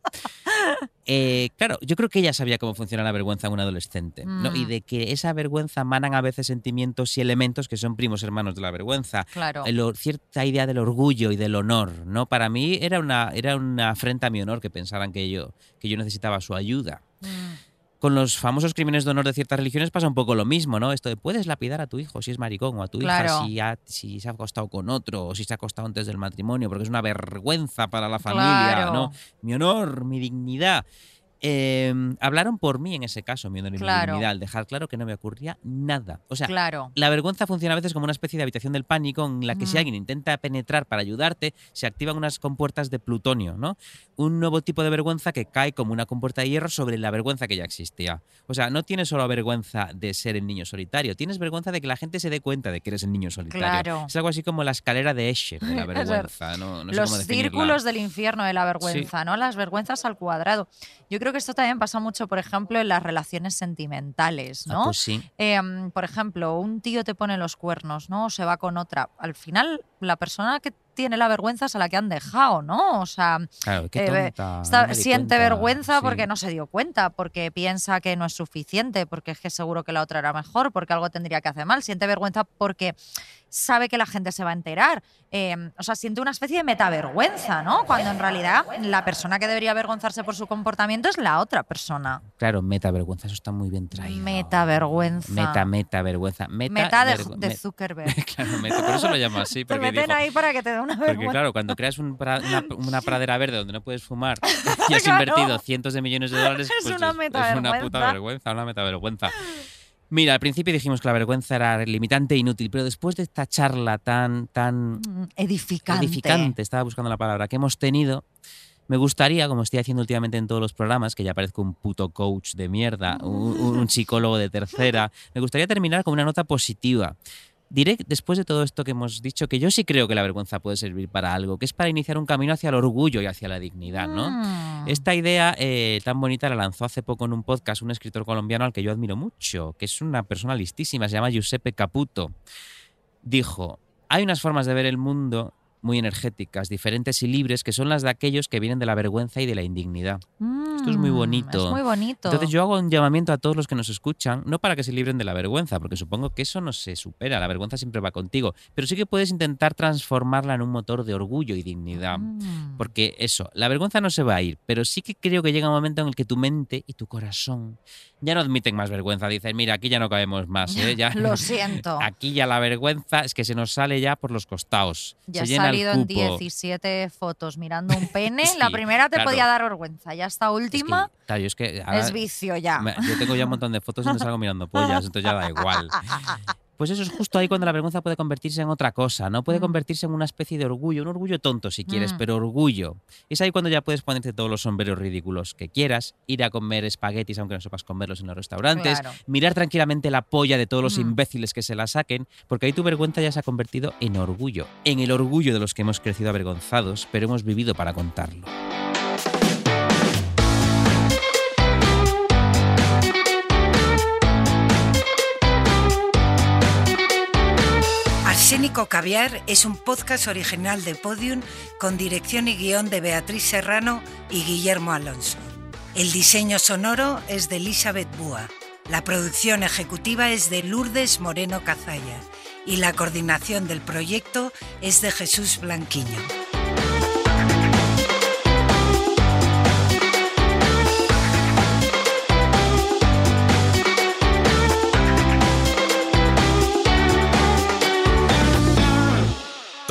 Eh, claro, yo creo que ella sabía cómo funciona la vergüenza en un adolescente, ¿no? Y Mm. de que esa vergüenza manan a veces sentimientos y elementos que son primos hermanos de la vergüenza. Claro. El cierta idea del orgullo y del honor, ¿no? Para mí era una, era una afrenta a mi honor que pensaran que yo, que yo necesitaba su ayuda. Mm. Con los famosos crímenes de honor de ciertas religiones pasa un poco lo mismo, ¿no? Esto de puedes lapidar a tu hijo si es maricón o a tu Claro. hija si, ha- si se ha acostado con otro o si se ha acostado antes del matrimonio, porque es una vergüenza para la familia, Claro. ¿no? Mi honor, mi dignidad. Eh, hablaron por mí en ese caso, mi honor y Claro. mi dignidad, al dejar claro que no me ocurría nada. O sea, Claro. la vergüenza funciona a veces como una especie de habitación del pánico en la que si alguien intenta penetrar para ayudarte, se activan unas compuertas de plutonio, ¿no? Un nuevo tipo de vergüenza que cae como una compuerta de hierro sobre la vergüenza que ya existía. O sea, no tienes solo vergüenza de ser el niño solitario, tienes vergüenza de que la gente se dé cuenta de que eres el niño solitario. Claro. Es algo así como la escalera de Escher de la vergüenza, no, no sé Los cómo círculos del infierno de la vergüenza, ¿no? Las vergüenzas al cuadrado. Yo creo que esto también pasa mucho, por ejemplo, en las relaciones sentimentales, Ah, ¿no? pues sí. Em, por ejemplo, un tío te pone los cuernos, ¿no? O se va con otra. Al final, la persona que tiene la vergüenza es a la que han dejado, ¿no? O sea, Claro, qué eh, tonta. está- siente cuenta. vergüenza Sí. porque no se dio cuenta, porque piensa que no es suficiente, porque es que seguro que la otra era mejor, porque algo tendría que hacer mal. Siente vergüenza porque sabe que la gente se va a enterar. Eh, o sea, siente una especie de metavergüenza, ¿no? Cuando en realidad la persona que debería avergonzarse por su comportamiento es la otra persona. Claro, metavergüenza, eso está muy bien traído. Metavergüenza. Meta, meta, vergüenza. Meta, Meta de, de Zuckerberg. Claro, meta, por eso lo llamo así. Te Porque, meten dijo- ahí para que te dé una porque vergüenza. claro, cuando creas un pra- una, una pradera verde donde no puedes fumar y has Claro. invertido cientos de millones de dólares, Es pues una es, una metavergüenza. puta vergüenza, una metavergüenza. Mira, al principio dijimos que la vergüenza era limitante e inútil, pero después de esta charla tan, tan Mm, Edificante. edificante, estaba buscando la palabra, que hemos tenido, me gustaría, como estoy haciendo últimamente en todos los programas, que ya parezco un puto coach de mierda, un, un psicólogo de tercera, me gustaría terminar con una nota positiva. Diré, después de todo esto que hemos dicho, que yo sí creo que la vergüenza puede servir para algo, que es para iniciar un camino hacia el orgullo y hacia la dignidad, ¿no? Mm. Esta idea eh, tan bonita la lanzó hace poco en un podcast un escritor colombiano al que yo admiro mucho, que es una persona listísima, se llama Giuseppe Caputo. Dijo, hay unas formas de ver el mundo muy energéticas, diferentes y libres, que son las de aquellos que vienen de la vergüenza y de la indignidad. Esto es muy Mm, bonito. Es muy bonito. Entonces yo hago un llamamiento a todos los que nos escuchan, no para que se libren de la vergüenza, porque supongo que eso no se supera, la vergüenza siempre va contigo, pero sí que puedes intentar transformarla en un motor de orgullo y dignidad. Mm. Porque eso, la vergüenza no se va a ir, pero sí que creo que llega un momento en el que tu mente y tu corazón ya no admiten más vergüenza. Dicen, mira, aquí ya no cabemos más. ¿eh? Ya, Lo siento. Aquí ya la vergüenza es que se nos sale ya por los costados. Ya se llena salido en cupo. 17 fotos mirando un pene. Sí, la primera te claro. podía dar vergüenza. Ya esta Es que, última claro, yo es que ahora- es vicio ya. me- yo tengo ya un montón de fotos donde salgo mirando pollas, entonces ya da igual. Pues eso es justo ahí cuando la vergüenza puede convertirse en otra cosa, ¿no? Puede Mm. convertirse en una especie de orgullo, un orgullo tonto si quieres, Mm. pero orgullo. Es ahí cuando ya puedes ponerte todos los sombreros ridículos que quieras, ir a comer espaguetis aunque no sepas comerlos en los restaurantes, Claro. mirar tranquilamente la polla de todos los Mm. imbéciles que se la saquen, porque ahí tu vergüenza ya se ha convertido en orgullo, en el orgullo de los que hemos crecido avergonzados, pero hemos vivido para contarlo. Arsénico Caviar es un podcast original de Podium con dirección y guion de Beatriz Serrano y Guillermo Alonso. El diseño sonoro es de Elizabeth Búa. La producción ejecutiva es de Lourdes Moreno Cazalla y la coordinación del proyecto es de Jesús Blanquiño.